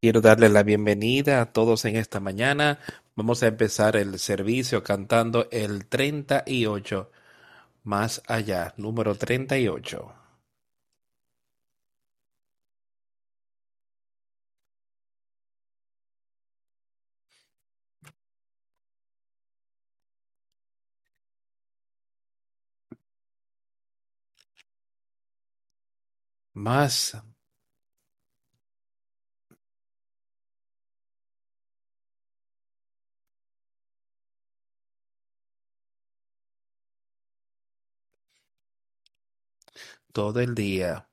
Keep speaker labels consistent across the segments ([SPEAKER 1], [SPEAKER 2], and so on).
[SPEAKER 1] Quiero darle la bienvenida a todos en esta mañana. Vamos a empezar el servicio cantando el 38, más allá, número 38. Más todo el día.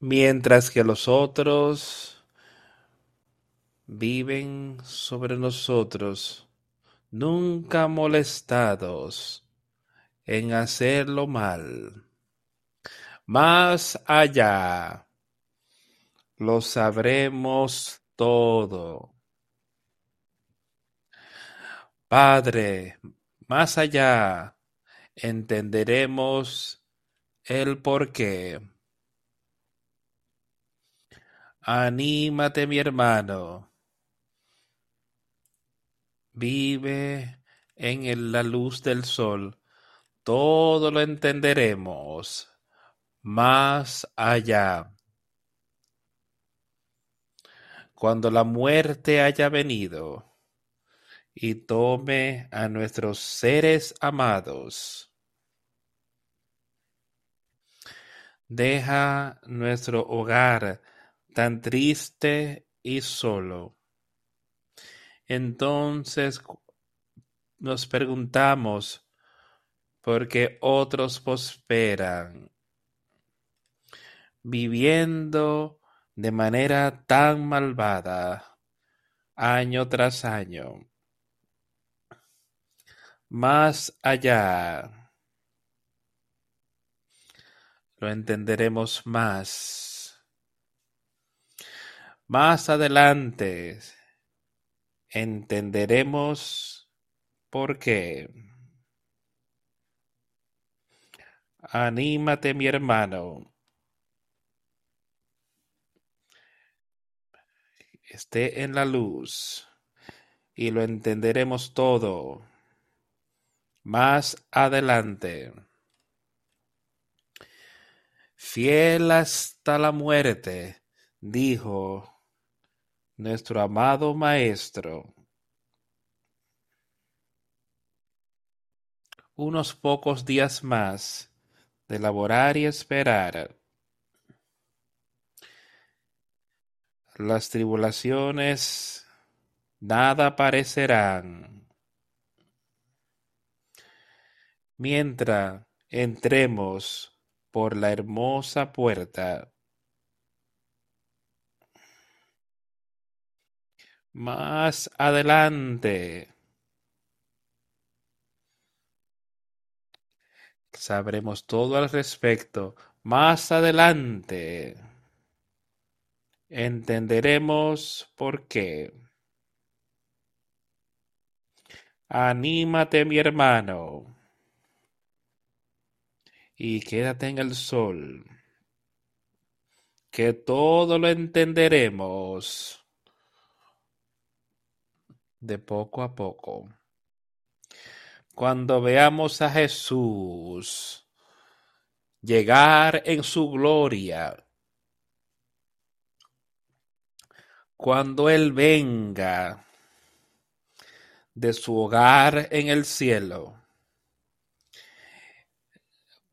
[SPEAKER 1] Mientras que los otros viven sobre nosotros, nunca molestados en hacerlo mal. Más allá lo sabremos todo. Padre, más allá entenderemos el porqué. Anímate, mi hermano. Vive en la luz del sol. Todo lo entenderemos más allá. Cuando la muerte haya venido y tome a nuestros seres amados, deja nuestro hogar tan triste y solo. Entonces nos preguntamos por qué otros prosperan, viviendo de manera tan malvada año tras año. Más allá lo entenderemos más. Más adelante entenderemos por qué. Anímate, mi hermano. Esté en la luz y lo entenderemos todo más adelante. Fiel hasta la muerte, dijo nuestro amado Maestro. Unos pocos días más de laborar y esperar. Las tribulaciones nada parecerán. Mientras entremos por la hermosa puerta. Más adelante. Sabremos todo al respecto. Más adelante. Entenderemos por qué. Anímate, mi hermano y quédate en el sol, que todo lo entenderemos de poco a poco. Cuando veamos a Jesús llegar en su gloria, cuando Él venga de su hogar en el cielo,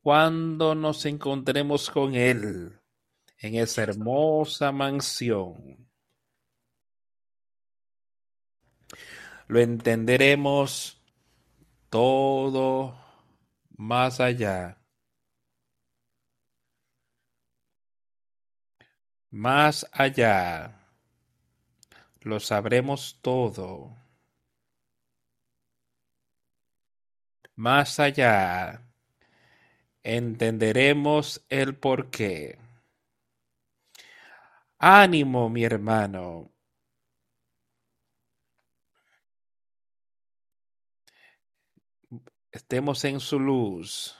[SPEAKER 1] cuando nos encontremos con Él en esa hermosa mansión. Lo entenderemos todo más allá. Más allá. Lo sabremos todo. Más allá entenderemos el porqué. Ánimo, mi hermano. Estemos en su luz.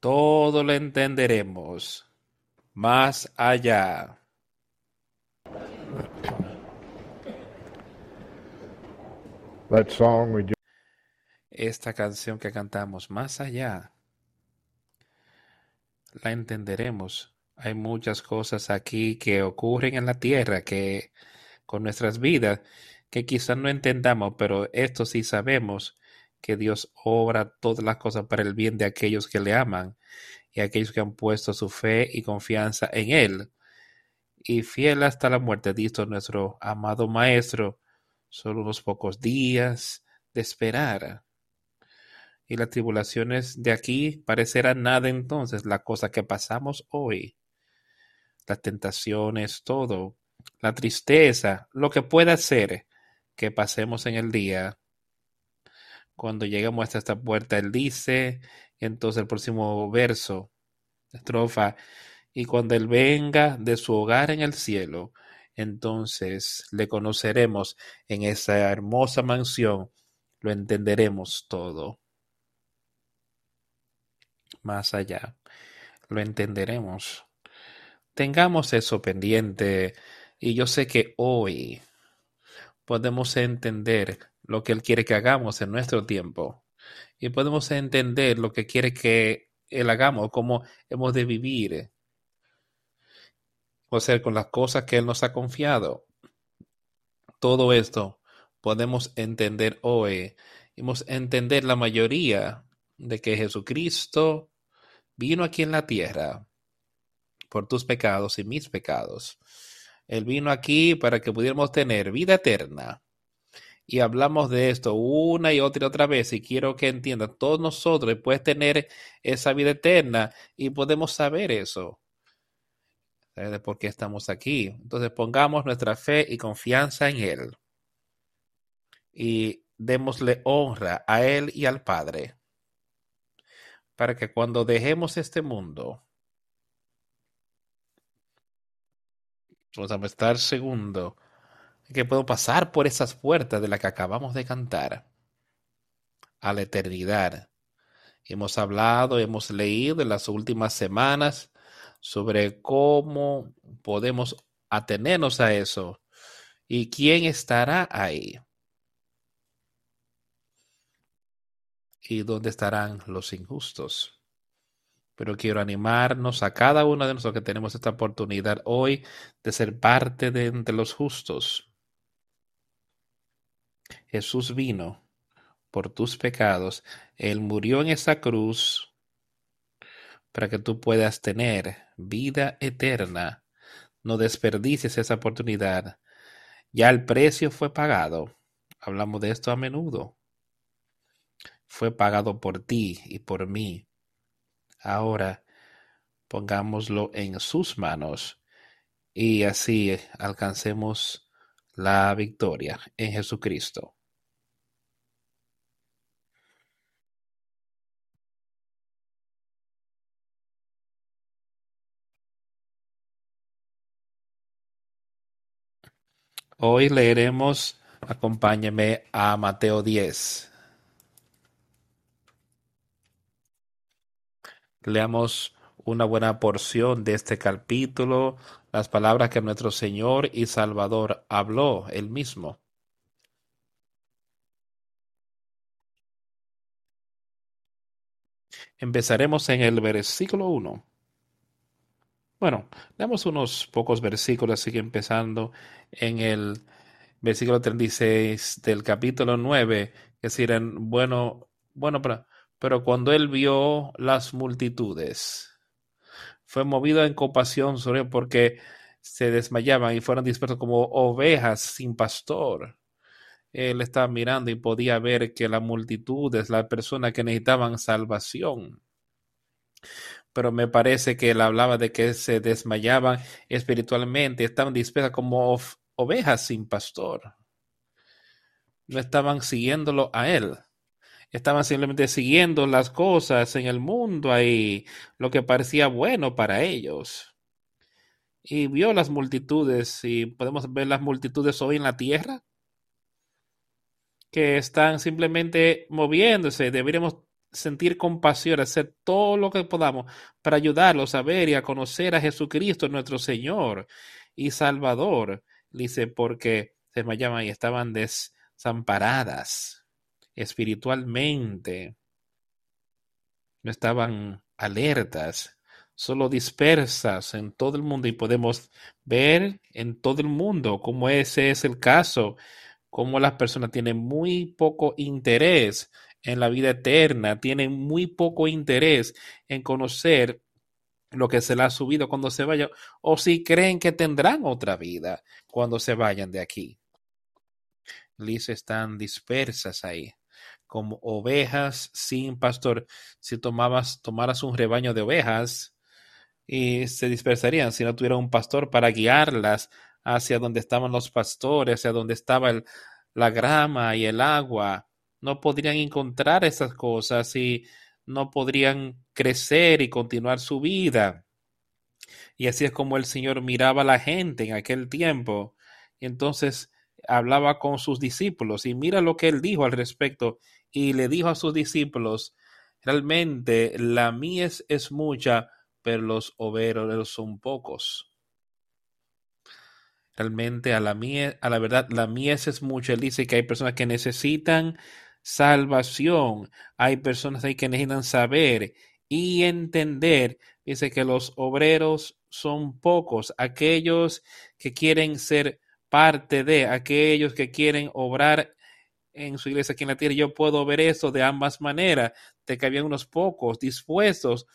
[SPEAKER 1] Todo lo entenderemos más allá.
[SPEAKER 2] That song we just
[SPEAKER 1] Esta canción que cantamos más allá, la entenderemos. Hay muchas cosas aquí que ocurren en la tierra que con nuestras vidas que quizás no entendamos, pero esto sí sabemos que Dios obra todas las cosas para el bien de aquellos que le aman y aquellos que han puesto su fe y confianza en Él. Y fiel hasta la muerte, dijo nuestro amado Maestro, solo unos pocos días de esperar. Y las tribulaciones de aquí parecerán nada entonces, la cosa que pasamos hoy, las tentaciones, todo, la tristeza, lo que pueda ser que pasemos en el día. Cuando lleguemos hasta esta puerta, Él dice, entonces el próximo verso, estrofa, y cuando Él venga de su hogar en el cielo, entonces le conoceremos en esa hermosa mansión, lo entenderemos todo. Más allá, lo entenderemos. Tengamos eso pendiente y yo sé que hoy podemos entender lo que Él quiere que hagamos en nuestro tiempo y podemos entender lo que quiere que Él hagamos, cómo hemos de vivir o sea, con las cosas que Él nos ha confiado. Todo esto podemos entender hoy. Hemos entender la mayoría de que Jesucristo vino aquí en la tierra por tus pecados y mis pecados. Él vino aquí para que pudiéramos tener vida eterna. Y hablamos de esto una y otra y otra vez y quiero que entiendan, todos nosotros puedes tener esa vida eterna y podemos saber eso de por qué estamos aquí. Entonces pongamos nuestra fe y confianza en Él y démosle honra a Él y al Padre para que cuando dejemos este mundo vamos a estar segundo que puedo pasar por esas puertas de las que acabamos de cantar a la eternidad. Hemos hablado, hemos leído en las últimas semanas sobre cómo podemos atenernos a eso y quién estará ahí. Y dónde estarán los injustos. Pero quiero animarnos a cada uno de nosotros que tenemos esta oportunidad hoy de ser parte de entre los justos. Jesús vino por tus pecados. Él murió en esa cruz para que tú puedas tener vida eterna. No desperdicies esa oportunidad. Ya el precio fue pagado. Hablamos de esto a menudo. Fue pagado por ti y por mí. Ahora pongámoslo en sus manos y así alcancemos la victoria en Jesucristo. Hoy leeremos, acompáñeme a Mateo 10. Leamos una buena porción de este capítulo, las palabras que nuestro Señor y Salvador habló él mismo. Empezaremos en el versículo 1. Bueno, leamos unos pocos versículos, sigue empezando en el versículo 36 del capítulo 9, que decían, bueno, bueno, pero, pero cuando él vio las multitudes, fue movido en compasión sobre porque se desmayaban y fueron dispersos como ovejas sin pastor. Él estaba mirando y podía ver que la multitud es la persona que necesitaban salvación pero me parece que él hablaba de que se desmayaban espiritualmente, estaban dispersas como ovejas sin pastor. No estaban siguiéndolo a él. Estaban simplemente siguiendo las cosas en el mundo ahí, lo que parecía bueno para ellos. Y vio las multitudes, y podemos ver las multitudes hoy en la tierra, que están simplemente moviéndose. Deberíamos sentir compasión, hacer todo lo que podamos para ayudarlos a ver y a conocer a Jesucristo, nuestro Señor y Salvador. Dice, porque se llaman y estaban desamparadas espiritualmente. No estaban alertas, solo dispersas en todo el mundo y podemos ver en todo el mundo cómo ese es el caso, cómo las personas tienen muy poco interés en la vida eterna, tienen muy poco interés en conocer lo que se les ha subido cuando se vayan, o si creen que tendrán otra vida cuando se vayan de aquí. Liz están dispersas ahí, como ovejas sin pastor. Si tomabas, tomaras un rebaño de ovejas, y se dispersarían si no tuviera un pastor para guiarlas hacia donde estaban los pastores, hacia donde estaba la grama y el agua. No podrían encontrar esas cosas y no podrían crecer y continuar su vida. Y así es como el Señor miraba a la gente en aquel tiempo. Entonces hablaba con sus discípulos y mira lo que él dijo al respecto. Y le dijo a sus discípulos, realmente la mies es mucha, pero los obreros son pocos. Realmente a la mies, a la verdad, la mies es mucha. Él dice que hay personas que necesitan salvación. Hay personas ahí que necesitan saber y entender. Dice que los obreros son pocos, aquellos que quieren ser parte de, aquellos que quieren obrar en su iglesia aquí en la tierra. Yo puedo ver eso de ambas maneras, de que había unos pocos dispuestos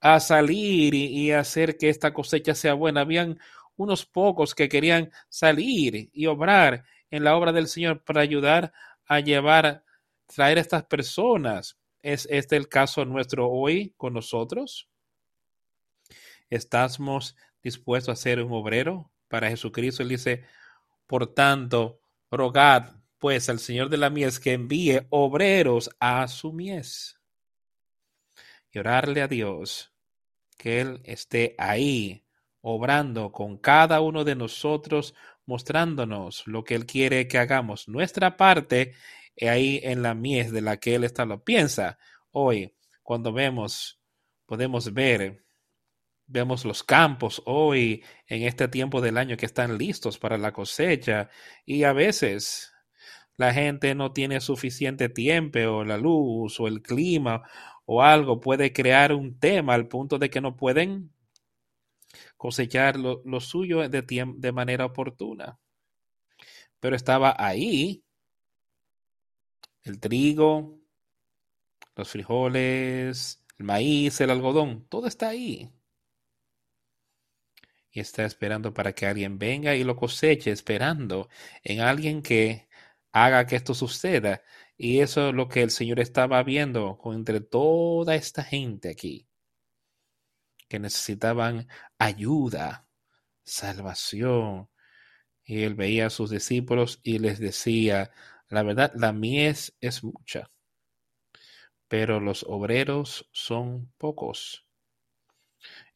[SPEAKER 1] a salir y, y hacer que esta cosecha sea buena. Habían unos pocos que querían salir y obrar en la obra del Señor para ayudar a llevar traer a estas personas. ¿Es este el caso nuestro hoy con nosotros? ¿Estamos dispuestos a ser un obrero para Jesucristo? Él dice, por tanto, rogad pues al Señor de la mies que envíe obreros a su mies. Y orarle a Dios que Él esté ahí, obrando con cada uno de nosotros, mostrándonos lo que Él quiere que hagamos. Nuestra parte ahí en la mies de la que él está lo piensa. Hoy, cuando vemos, podemos ver, vemos los campos hoy en este tiempo del año que están listos para la cosecha y a veces la gente no tiene suficiente tiempo o la luz o el clima o algo puede crear un tema al punto de que no pueden cosechar lo, suyo de, de manera oportuna. Pero estaba ahí el trigo, los frijoles, el maíz, el algodón, todo está ahí. Y está esperando para que alguien venga y lo coseche, esperando en alguien que haga que esto suceda. Y eso es lo que el Señor estaba viendo entre toda esta gente aquí, que necesitaban ayuda, salvación. Y él veía a sus discípulos y les decía, la verdad, la mies es mucha, pero los obreros son pocos.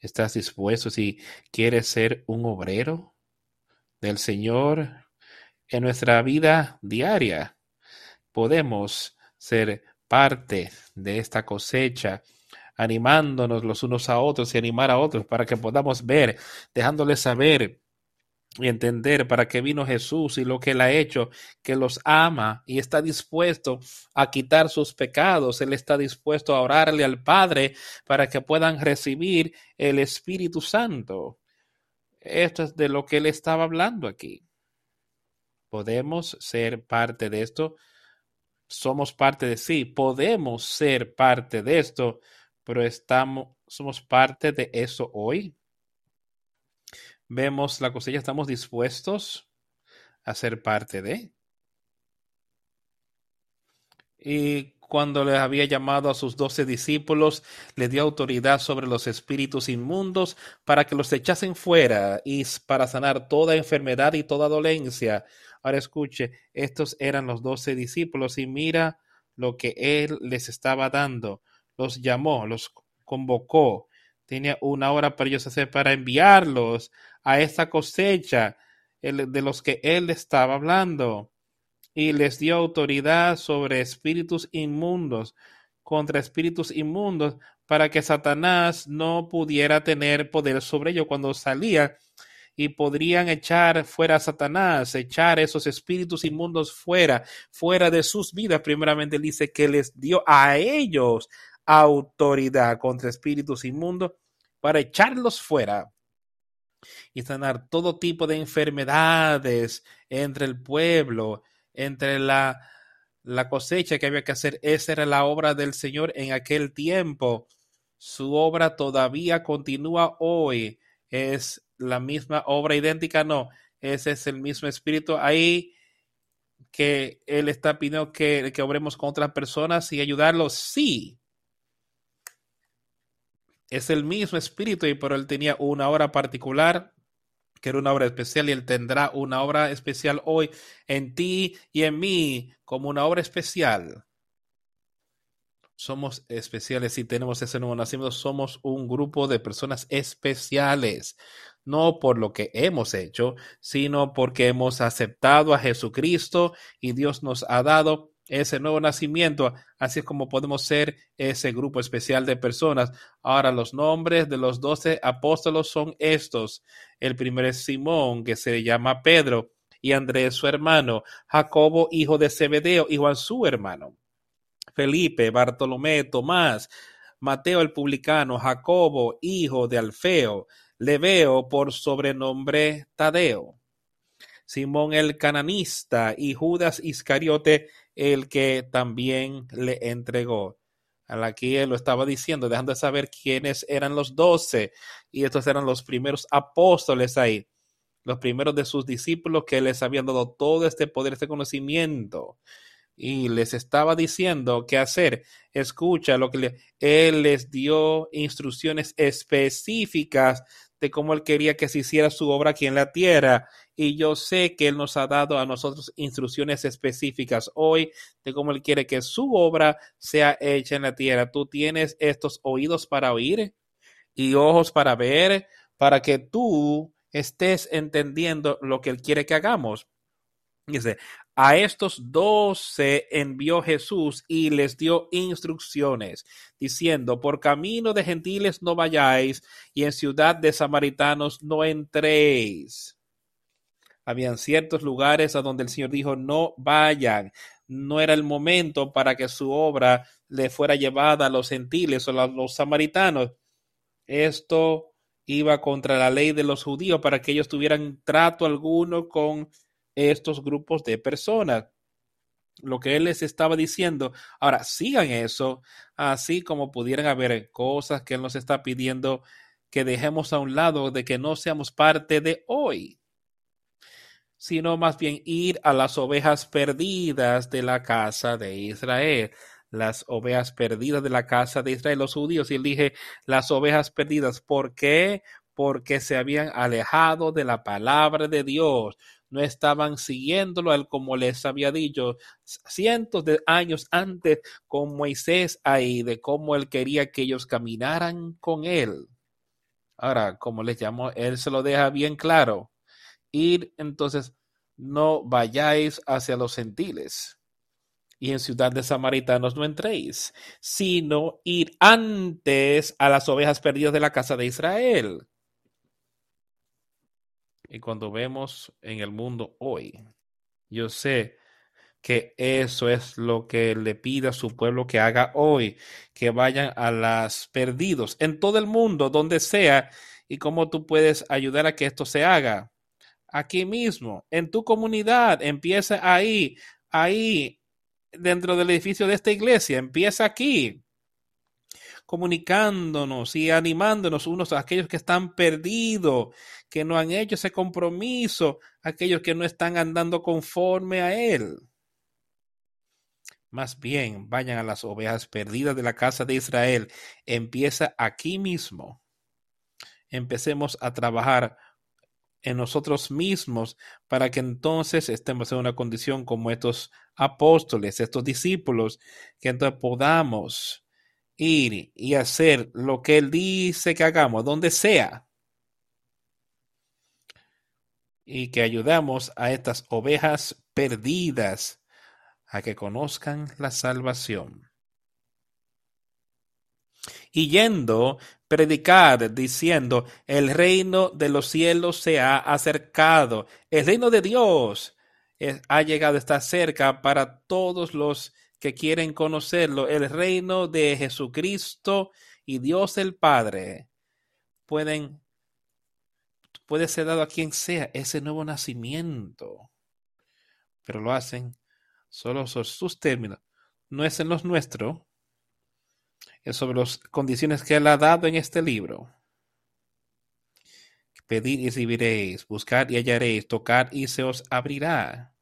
[SPEAKER 1] ¿Estás dispuesto si quieres ser un obrero del Señor en nuestra vida diaria? Podemos ser parte de esta cosecha animándonos los unos a otros y animar a otros para que podamos ver, dejándoles saber y entender para qué vino Jesús y lo que él ha hecho, que los ama y está dispuesto a quitar sus pecados, él está dispuesto a orarle al Padre para que puedan recibir el Espíritu Santo. Esto es de lo que él estaba hablando aquí. Podemos ser parte de esto, somos parte de sí, podemos ser parte de esto, pero estamos, somos parte de eso hoy vemos la cosecha, estamos dispuestos a ser parte de. Y cuando les había llamado a sus doce discípulos, le dio autoridad sobre los espíritus inmundos para que los echasen fuera y para sanar toda enfermedad y toda dolencia. Ahora escuche, estos eran los doce discípulos y mira lo que él les estaba dando. Los llamó, los convocó. Tenía una hora para ellos hacer para enviarlos a esta cosecha de los que él estaba hablando y les dio autoridad sobre espíritus inmundos. contra espíritus inmundos para que Satanás no pudiera tener poder sobre ellos cuando salía y podrían echar fuera a Satanás, echar esos espíritus inmundos fuera, fuera de sus vidas. Primeramente dice que les dio a ellos autoridad contra espíritus inmundos para echarlos fuera y sanar todo tipo de enfermedades entre el pueblo, entre la, la cosecha que había que hacer. Esa era la obra del Señor en aquel tiempo. Su obra todavía continúa hoy. Es la misma obra idéntica, no. Ese es el mismo espíritu ahí que Él está pidiendo que, que obremos con otras personas y ayudarlos. Sí, es el mismo espíritu, pero él tenía una obra particular, que era una obra especial, y él tendrá una obra especial hoy en ti y en mí, como una obra especial. Somos especiales y tenemos ese nuevo nacimiento. Somos un grupo de personas especiales, no por lo que hemos hecho, sino porque hemos aceptado a Jesucristo y Dios nos ha dado ese nuevo nacimiento. Así es como podemos ser ese grupo especial de personas. Ahora, los nombres de los doce apóstolos son estos. El primero es Simón, que se llama Pedro, y Andrés, su hermano, Jacobo, hijo de Zebedeo, y Juan, su hermano, Felipe, Bartolomé, Tomás, Mateo el publicano, Jacobo, hijo de Alfeo, Leveo por sobrenombre Tadeo, Simón el cananista y Judas Iscariote, el que también le entregó. Aquí él lo estaba diciendo, dejando de saber quiénes eran los doce, y estos eran los primeros apóstoles ahí, los primeros de sus discípulos que les habían dado todo este poder, este conocimiento, y les estaba diciendo qué hacer. Escucha lo que él les dio instrucciones específicas de cómo él quería que se hiciera su obra aquí en la tierra. Y yo sé que él nos ha dado a nosotros instrucciones específicas hoy de cómo él quiere que su obra sea hecha en la tierra. Tú tienes estos oídos para oír y ojos para ver, para que tú estés entendiendo lo que él quiere que hagamos. Dice, a estos doce envió Jesús y les dio instrucciones, diciendo, por camino de gentiles no vayáis y en ciudad de samaritanos no entréis. Habían ciertos lugares a donde el Señor dijo, no vayan. No era el momento para que su obra le fuera llevada a los gentiles o a los samaritanos. Esto iba contra la ley de los judíos para que ellos tuvieran trato alguno con estos grupos de personas. Lo que él les estaba diciendo, ahora sigan eso, así como pudieran haber cosas que él nos está pidiendo que dejemos a un lado, de que no seamos parte de hoy, sino más bien ir a las ovejas perdidas de la casa de Israel las ovejas perdidas de la casa de Israel, los judíos, y él dije las ovejas perdidas. ¿Por qué? Porque se habían alejado de la palabra de Dios, no estaban siguiéndolo él como les había dicho cientos de años antes con Moisés ahí, de cómo él quería que ellos caminaran con él. Ahora, como les llamó, él se lo deja bien claro. Ir entonces, no vayáis hacia los gentiles y en ciudad de samaritanos no entréis, sino ir antes a las ovejas perdidas de la casa de Israel. Y cuando vemos en el mundo hoy, yo sé que eso es lo que le pide a su pueblo que haga hoy, que vayan a las perdidos en todo el mundo, donde sea, y cómo tú puedes ayudar a que esto se haga. Aquí mismo, en tu comunidad, empieza ahí, ahí, dentro del edificio de esta iglesia, empieza aquí comunicándonos y animándonos unos a aquellos que están perdidos, que no han hecho ese compromiso, aquellos que no están andando conforme a Él. Más bien, vayan a las ovejas perdidas de la casa de Israel. Empieza aquí mismo. Empecemos a trabajar en nosotros mismos para que entonces estemos en una condición como estos apóstoles, estos discípulos, que entonces podamos ir y hacer lo que Él dice que hagamos, donde sea. Y que ayudamos a estas ovejas perdidas a que conozcan la salvación. Y yendo, predicad diciendo, el reino de los cielos se ha acercado, el reino de Dios ha llegado, está cerca para todos los que quieren conocerlo, el reino de Jesucristo y Dios el Padre pueden puede ser dado a quien sea ese nuevo nacimiento, pero lo hacen solo sobre sus términos, no es en los nuestros, es sobre las condiciones que Él ha dado en este libro. Pedir y recibiréis, buscar y hallaréis, tocar y se os abrirá.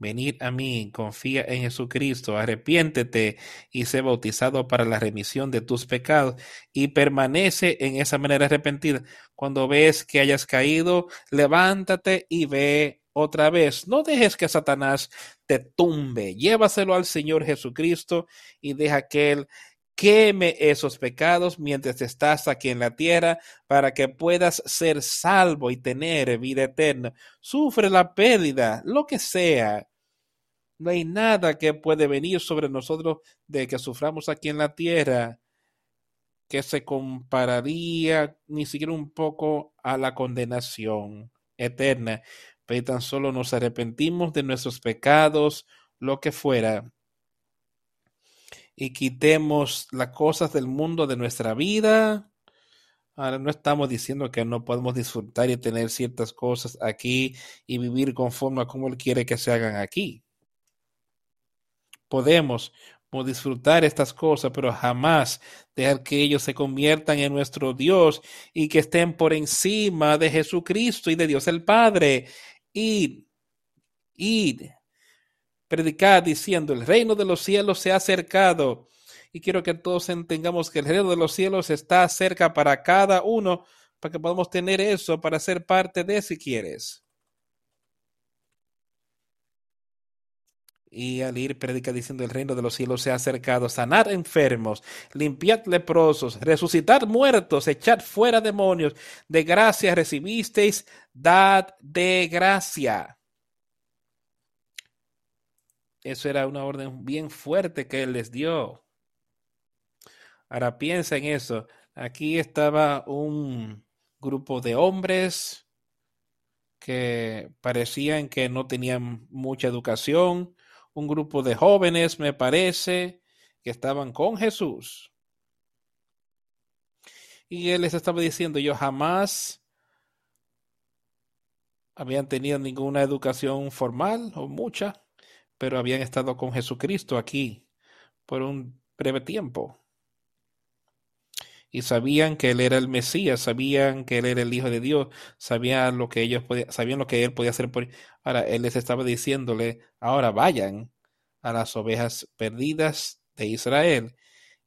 [SPEAKER 1] Venid a mí, confía en Jesucristo, arrepiéntete y sé bautizado para la remisión de tus pecados y permanece en esa manera arrepentida. Cuando ves que hayas caído, levántate y ve otra vez. No dejes que Satanás te tumbe. Llévaselo al Señor Jesucristo y deja que Él queme esos pecados mientras estás aquí en la tierra para que puedas ser salvo y tener vida eterna. Sufre la pérdida, lo que sea. No hay nada que puede venir sobre nosotros de que suframos aquí en la tierra que se compararía ni siquiera un poco a la condenación eterna. Pero tan solo nos arrepentimos de nuestros pecados, lo que fuera, y quitemos las cosas del mundo de nuestra vida. Ahora no estamos diciendo que no podemos disfrutar y tener ciertas cosas aquí y vivir conforme a como Él quiere que se hagan aquí. Podemos disfrutar estas cosas, pero jamás dejar que ellos se conviertan en nuestro Dios y que estén por encima de Jesucristo y de Dios el Padre. Id, id, predicar diciendo, el reino de los cielos se ha acercado. Y quiero que todos entendamos que el reino de los cielos está cerca para cada uno, para que podamos tener eso, para ser parte de si quieres. Y al ir predica diciendo el reino de los cielos se ha acercado, sanar enfermos, limpiar leprosos, resucitar muertos, echar fuera demonios. De gracia recibisteis, dad de gracia. Eso era una orden bien fuerte que él les dio. Ahora piensa en eso. Aquí estaba un grupo de hombres que parecían que no tenían mucha educación, un grupo de jóvenes, me parece, que estaban con Jesús. Y él les estaba diciendo, yo jamás habían tenido ninguna educación formal o mucha pero habían estado con Jesucristo aquí por un breve tiempo. Y sabían que él era el Mesías, sabían que él era el Hijo de Dios, sabían lo que ellos podían, sabían lo que él podía hacer por Ahora él les estaba diciéndole, ahora vayan a las ovejas perdidas de Israel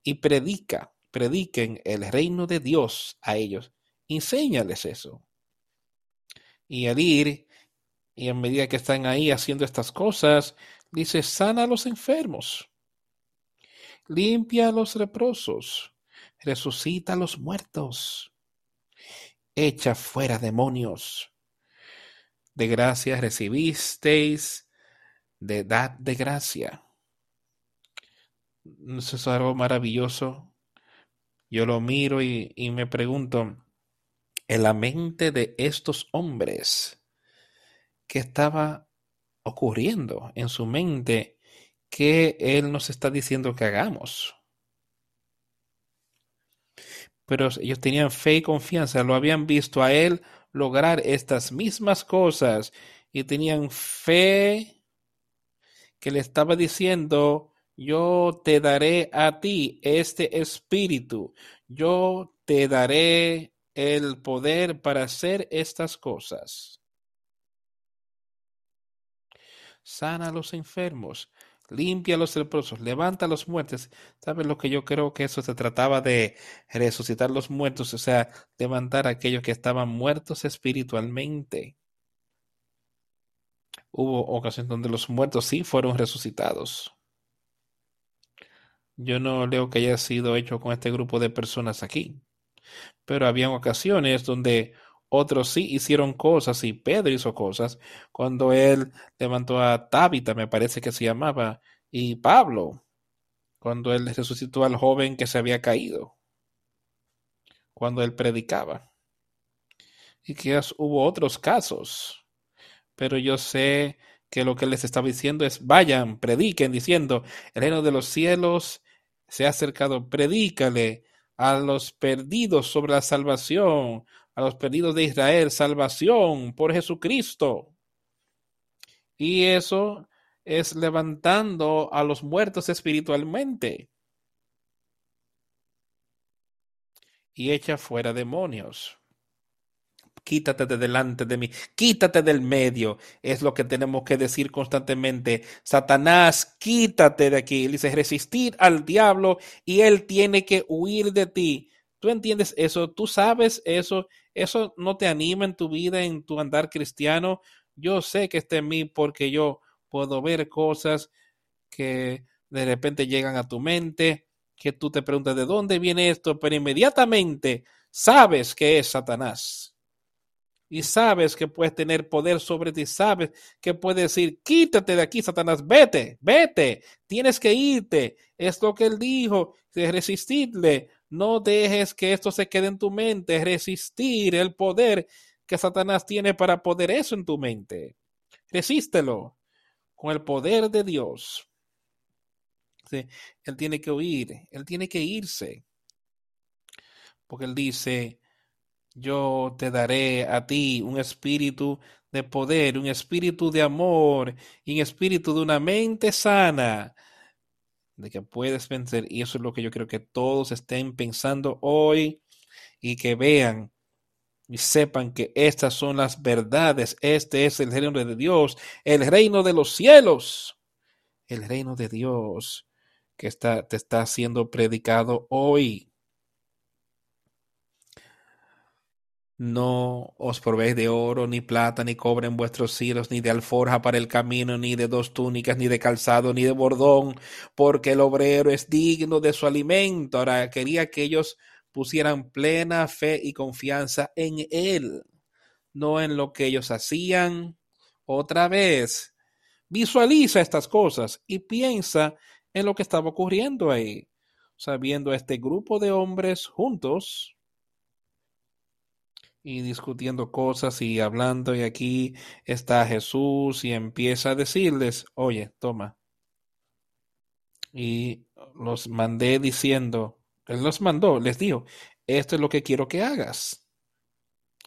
[SPEAKER 1] y predica, prediquen el reino de Dios a ellos. Enséñales eso. Y al ir, y a medida que están ahí haciendo estas cosas, Dice, sana a los enfermos, limpia a los leprosos, resucita a los muertos, echa fuera demonios. De gracia recibisteis, de edad de gracia. Eso es algo maravilloso. Yo lo miro y, y me pregunto, en la mente de estos hombres, que estaba ocurriendo en su mente que Él nos está diciendo que hagamos. Pero ellos tenían fe y confianza, lo habían visto a Él lograr estas mismas cosas y tenían fe que le estaba diciendo, yo te daré a ti este espíritu, yo te daré el poder para hacer estas cosas. Sana a los enfermos, limpia a los leprosos, levanta a los muertos. ¿Sabes lo que yo creo que eso se trataba de resucitar los muertos? O sea, levantar a aquellos que estaban muertos espiritualmente. Hubo ocasiones donde los muertos sí fueron resucitados. Yo no leo que haya sido hecho con este grupo de personas aquí, pero había ocasiones donde otros sí hicieron cosas y Pedro hizo cosas cuando él levantó a Tábita, me parece que se llamaba, y Pablo cuando él resucitó al joven que se había caído, cuando él predicaba. Y que hubo otros casos, pero yo sé que lo que les estaba diciendo es, vayan, prediquen, diciendo, el reino de los cielos se ha acercado, predícale a los perdidos sobre la salvación, a los perdidos de Israel, salvación por Jesucristo. Y eso es levantando a los muertos espiritualmente. Y echa fuera demonios. Quítate de delante de mí, quítate del medio, es lo que tenemos que decir constantemente. Satanás, quítate de aquí. Él resistir al diablo y él tiene que huir de ti. ¿Tú entiendes eso? ¿Tú sabes eso? ¿Eso no te anima en tu vida, en tu andar cristiano? Yo sé que está en mí porque yo puedo ver cosas que de repente llegan a tu mente, que tú te preguntas de dónde viene esto, pero inmediatamente sabes que es Satanás y sabes que puedes tener poder sobre ti, sabes que puedes decir, quítate de aquí, Satanás, vete, vete, tienes que irte. Es lo que él dijo, resistirle, no dejes que esto se quede en tu mente, resistir el poder que Satanás tiene para poder eso en tu mente. Resístelo con el poder de Dios. Él tiene que huir, él tiene que irse. Porque él dice, yo te daré a ti un espíritu de poder, un espíritu de amor y un espíritu de una mente sana, de que puedes vencer. Y eso es lo que yo creo que todos estén pensando hoy y que vean y sepan que estas son las verdades. Este es el reino de Dios, el reino de los cielos, el reino de Dios que está, te está siendo predicado hoy. No os probéis de oro, ni plata, ni cobre en vuestros hilos, ni de alforja para el camino, ni de dos túnicas, ni de calzado, ni de bordón, porque el obrero es digno de su alimento. Ahora quería que ellos pusieran plena fe y confianza en él, no en lo que ellos hacían. Otra vez, visualiza estas cosas y piensa en lo que estaba ocurriendo ahí. Sabiendo este grupo de hombres juntos, y discutiendo cosas y hablando y aquí está Jesús y empieza a decirles, oye, toma. Y los mandé diciendo, Él los mandó, les dijo, esto es lo que quiero que hagas.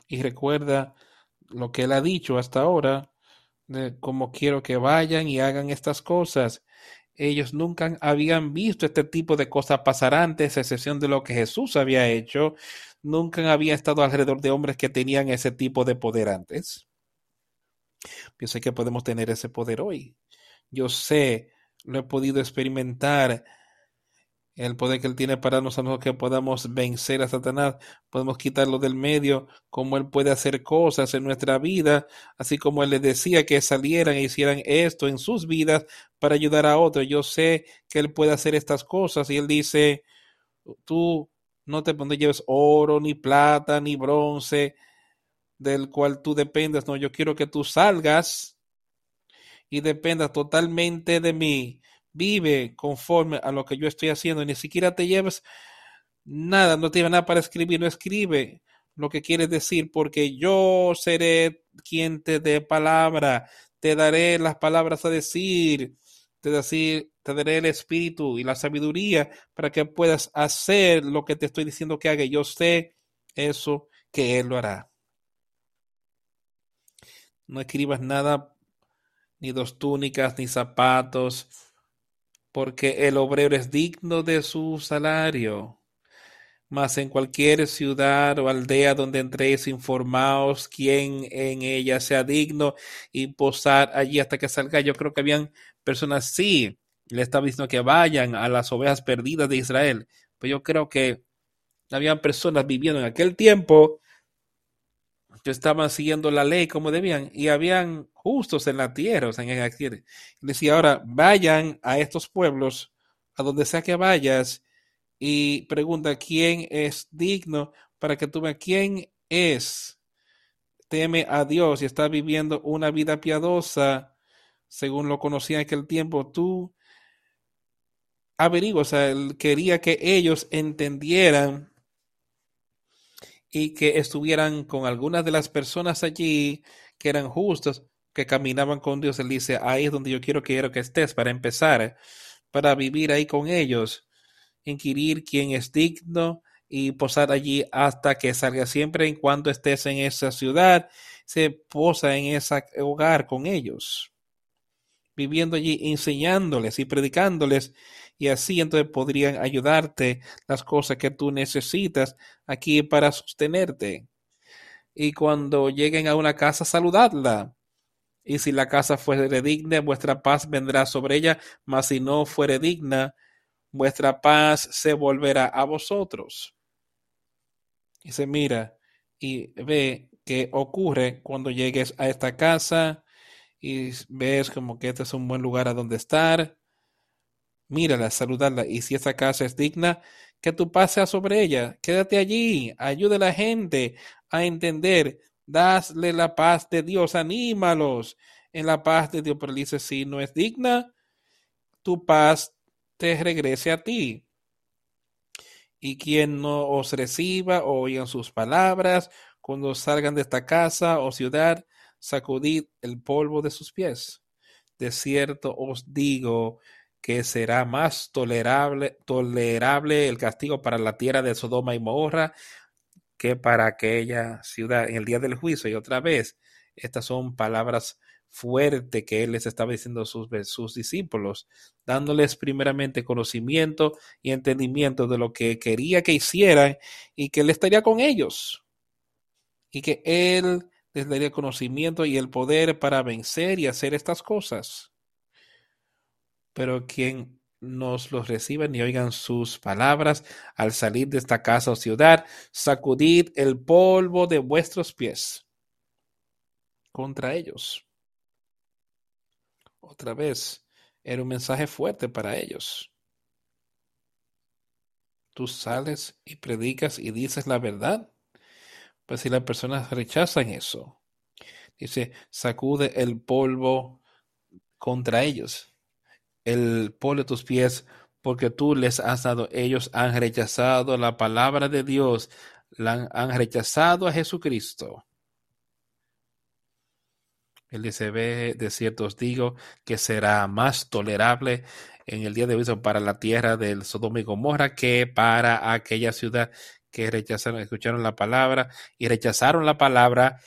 [SPEAKER 1] Y recuerda lo que Él ha dicho hasta ahora, de cómo quiero que vayan y hagan estas cosas. Ellos nunca habían visto este tipo de cosas pasar antes, a excepción de lo que Jesús había hecho nunca había estado alrededor de hombres que tenían ese tipo de poder antes. Yo sé que podemos tener ese poder hoy. Yo sé, lo he podido experimentar, el poder que Él tiene para nosotros que podamos vencer a Satanás, podemos quitarlo del medio, como Él puede hacer cosas en nuestra vida, así como Él les decía que salieran e hicieran esto en sus vidas para ayudar a otros. Yo sé que Él puede hacer estas cosas y Él dice, tú no te lleves oro, ni plata, ni bronce, del cual tú dependas. No, yo quiero que tú salgas y dependas totalmente de mí. Vive conforme a lo que yo estoy haciendo. Ni siquiera te lleves nada, no te nada para escribir, no escribe lo que quieres decir, porque yo seré quien te dé palabra, te daré las palabras a decir, te decir, te daré el espíritu y la sabiduría para que puedas hacer lo que te estoy diciendo que haga. Yo sé eso que Él lo hará. No escribas nada, ni dos túnicas, ni zapatos, porque el obrero es digno de su salario. Mas en cualquier ciudad o aldea donde entréis, informaos quién en ella sea digno y posar allí hasta que salga. Yo creo que habían personas, sí, le estaba diciendo que vayan a las ovejas perdidas de Israel. Pues yo creo que habían personas viviendo en aquel tiempo que estaban siguiendo la ley como debían y habían justos en la tierra, o sea, en tierra. Decía ahora, vayan a estos pueblos, a donde sea que vayas, y pregunta quién es digno para que tú veas quién es. Teme a Dios y está viviendo una vida piadosa según lo conocía en aquel tiempo. Tú averiguo, o sea, él quería que ellos entendieran y que estuvieran con algunas de las personas allí que eran justas, que caminaban con Dios. Él dice, ahí es donde yo quiero, quiero que estés para empezar, para vivir ahí con ellos, inquirir quién es digno y posar allí hasta que salga siempre en cuanto estés en esa ciudad, se posa en ese hogar con ellos, viviendo allí, enseñándoles y predicándoles y así entonces podrían ayudarte las cosas que tú necesitas aquí para sostenerte. Y cuando lleguen a una casa, saludadla. Y si la casa fuere digna, vuestra paz vendrá sobre ella, mas si no fuere digna, vuestra paz se volverá a vosotros. Y se mira y ve qué ocurre cuando llegues a esta casa y ves como que este es un buen lugar a donde estar. Mírala, saludarla, y si esa casa es digna, que tú pases sobre ella, quédate allí, ayude a la gente a entender, dasle la paz de Dios, anímalos. En la paz de Dios, pero dice, si no es digna, tu paz te regrese a ti. Y quien no os reciba oigan sus palabras, cuando salgan de esta casa o ciudad, sacudid el polvo de sus pies. De cierto os digo que será más tolerable, tolerable el castigo para la tierra de Sodoma y Mohorra que para aquella ciudad en el día del juicio. Y otra vez, estas son palabras fuertes que él les estaba diciendo a sus, sus discípulos, dándoles primeramente conocimiento y entendimiento de lo que quería que hicieran y que él estaría con ellos. Y que él les daría conocimiento y el poder para vencer y hacer estas cosas pero quien nos los reciban y oigan sus palabras al salir de esta casa o ciudad, sacudid el polvo de vuestros pies contra ellos. Otra vez, era un mensaje fuerte para ellos. Tú sales y predicas y dices la verdad. Pues si las personas rechazan eso, dice, sacude el polvo contra ellos el polvo de tus pies, porque tú les has dado, ellos han rechazado la palabra de Dios, han, rechazado a Jesucristo. Él dice, ve, de cierto os digo que será más tolerable en el día de hoy para la tierra del Sodoma y Gomorra que para aquella ciudad que rechazaron, escucharon la palabra y rechazaron la palabra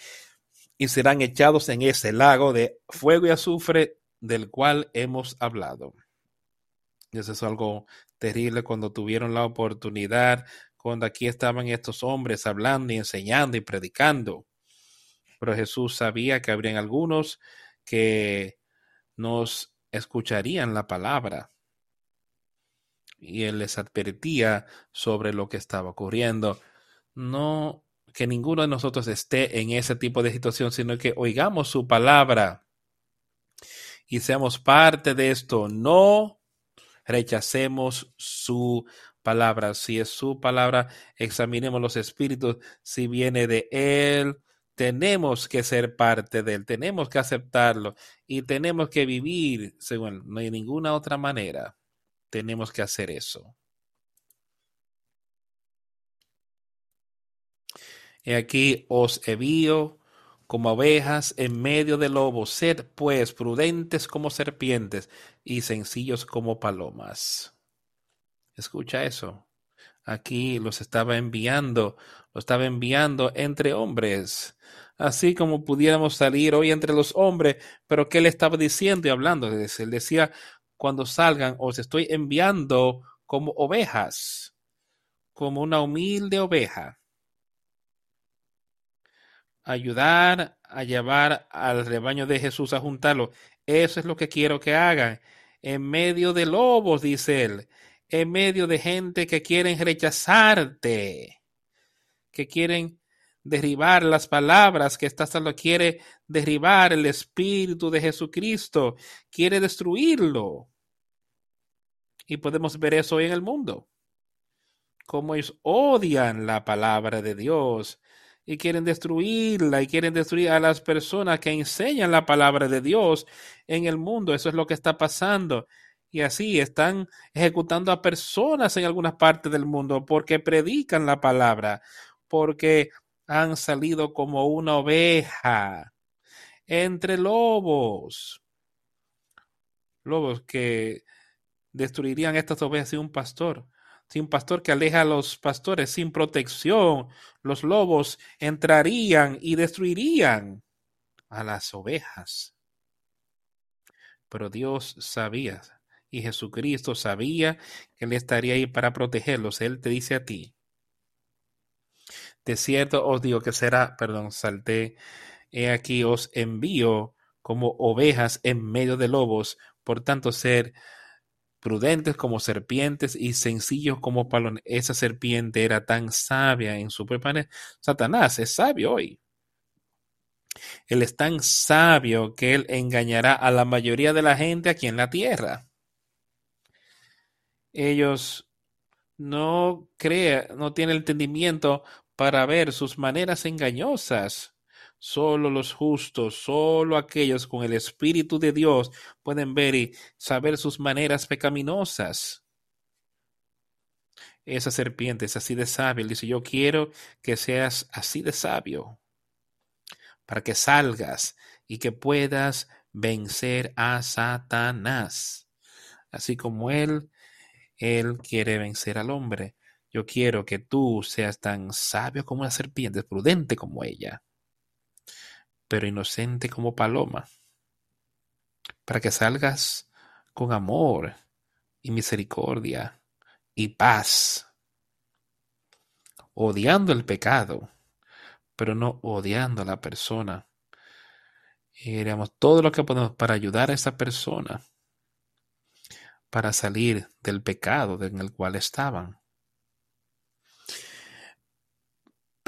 [SPEAKER 1] y serán echados en ese lago de fuego y azufre del cual hemos hablado. Y eso es algo terrible cuando tuvieron la oportunidad, cuando aquí estaban estos hombres hablando y enseñando y predicando. Pero Jesús sabía que habrían algunos que nos escucharían la palabra. Y él les advertía sobre lo que estaba ocurriendo. No que ninguno de nosotros esté en ese tipo de situación, sino que oigamos su palabra y seamos parte de esto. No rechacemos su palabra. Si es su palabra, examinemos los espíritus. Si viene de Él, tenemos que ser parte de Él, tenemos que aceptarlo y tenemos que vivir según No hay ninguna otra manera. Tenemos que hacer eso. Y aquí os envío como ovejas en medio de lobos. Sed pues prudentes como serpientes y sencillos como palomas. Escucha eso. Aquí los estaba enviando, los estaba enviando entre hombres. Así como pudiéramos salir hoy entre los hombres, pero ¿qué le estaba diciendo y hablando? Él decía, cuando salgan, os estoy enviando como ovejas, como una humilde oveja ayudar a llevar al rebaño de Jesús a juntarlo. Eso es lo que quiero que hagan. En medio de lobos, dice él, en medio de gente que quieren rechazarte, que quieren derribar las palabras que estás lo quiere derribar el espíritu de Jesucristo, quiere destruirlo. Y podemos ver eso hoy en el mundo. Cómo ellos odian la palabra de Dios, y quieren destruirla y quieren destruir a las personas que enseñan la palabra de Dios en el mundo. Eso es lo que está pasando. Y así están ejecutando a personas en algunas partes del mundo porque predican la palabra, porque han salido como una oveja entre lobos. Lobos que destruirían estas ovejas sin un pastor. Sin un pastor que aleja a los pastores sin protección, los lobos entrarían y destruirían a las ovejas. Pero Dios sabía y Jesucristo sabía que Él estaría ahí para protegerlos. Él te dice a ti, de cierto os digo que será, perdón, salté, he aquí os envío como ovejas en medio de lobos, por tanto ser prudentes como serpientes y sencillos como palones. Esa serpiente era tan sabia en su propia Satanás es sabio hoy. Él es tan sabio que él engañará a la mayoría de la gente aquí en la tierra. Ellos no creen, no tienen entendimiento para ver sus maneras engañosas. Solo los justos, solo aquellos con el Espíritu de Dios pueden ver y saber sus maneras pecaminosas. Esa serpiente es así de sabia. Él dice, yo quiero que seas así de sabio para que salgas y que puedas vencer a Satanás. Así como Él, Él quiere vencer al hombre. Yo quiero que tú seas tan sabio como una serpiente, prudente como ella, pero inocente como paloma, para que salgas con amor y misericordia y paz, odiando el pecado, pero no odiando a la persona. Y haremos todo lo que podemos para ayudar a esa persona para salir del pecado en el cual estaban.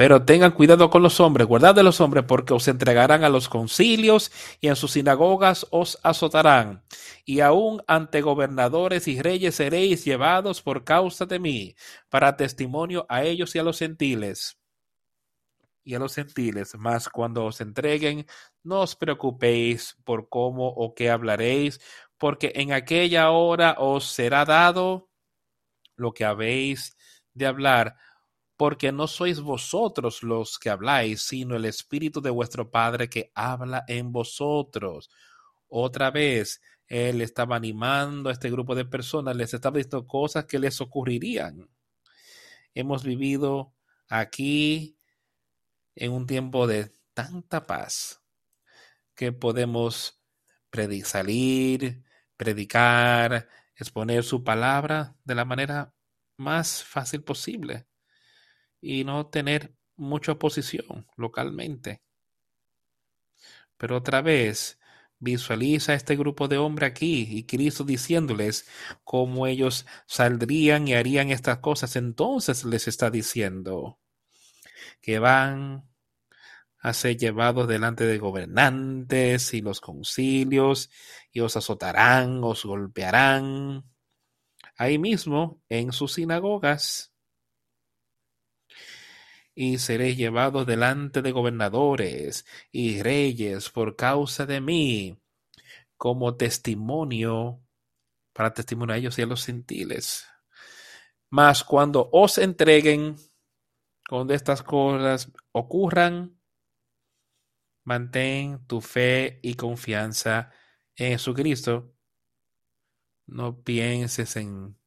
[SPEAKER 1] Pero tengan cuidado con los hombres, guardad de los hombres, porque os entregarán a los concilios y en sus sinagogas os azotarán. Y aún ante gobernadores y reyes seréis llevados por causa de mí, para testimonio a ellos y a los gentiles. Y a los gentiles, mas cuando os entreguen, no os preocupéis por cómo o qué hablaréis, porque en aquella hora os será dado lo que habéis de hablar porque no sois vosotros los que habláis, sino el Espíritu de vuestro Padre que habla en vosotros. Otra vez, Él estaba animando a este grupo de personas, les estaba diciendo cosas que les ocurrirían. Hemos vivido aquí en un tiempo de tanta paz que podemos salir, predicar, exponer su palabra de la manera más fácil posible y no tener mucha oposición localmente. Pero otra vez, visualiza este grupo de hombres aquí y Cristo diciéndoles cómo ellos saldrían y harían estas cosas. Entonces les está diciendo que van a ser llevados delante de gobernantes y los concilios y os azotarán, os golpearán ahí mismo en sus sinagogas y seréis llevados delante de gobernadores y reyes por causa de mí, como testimonio, para testimonio a ellos y a los gentiles. Mas cuando os entreguen, cuando estas cosas ocurran, mantén tu fe y confianza en Jesucristo. No pienses en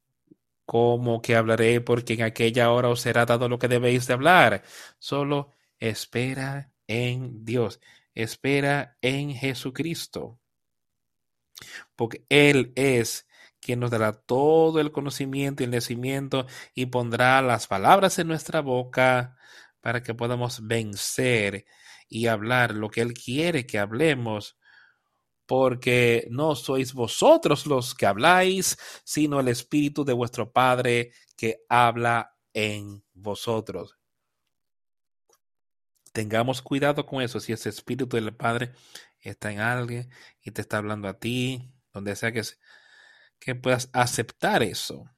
[SPEAKER 1] ¿Cómo que hablaré? Porque en aquella hora os será dado lo que debéis de hablar. Solo espera en Dios, espera en Jesucristo. Porque Él es quien nos dará todo el conocimiento y el nacimiento y pondrá las palabras en nuestra boca para que podamos vencer y hablar lo que Él quiere que hablemos porque no sois vosotros los que habláis, sino el Espíritu de vuestro Padre que habla en vosotros. Tengamos cuidado con eso, si ese Espíritu del Padre está en alguien y te está hablando a ti, donde sea que, que puedas aceptar eso,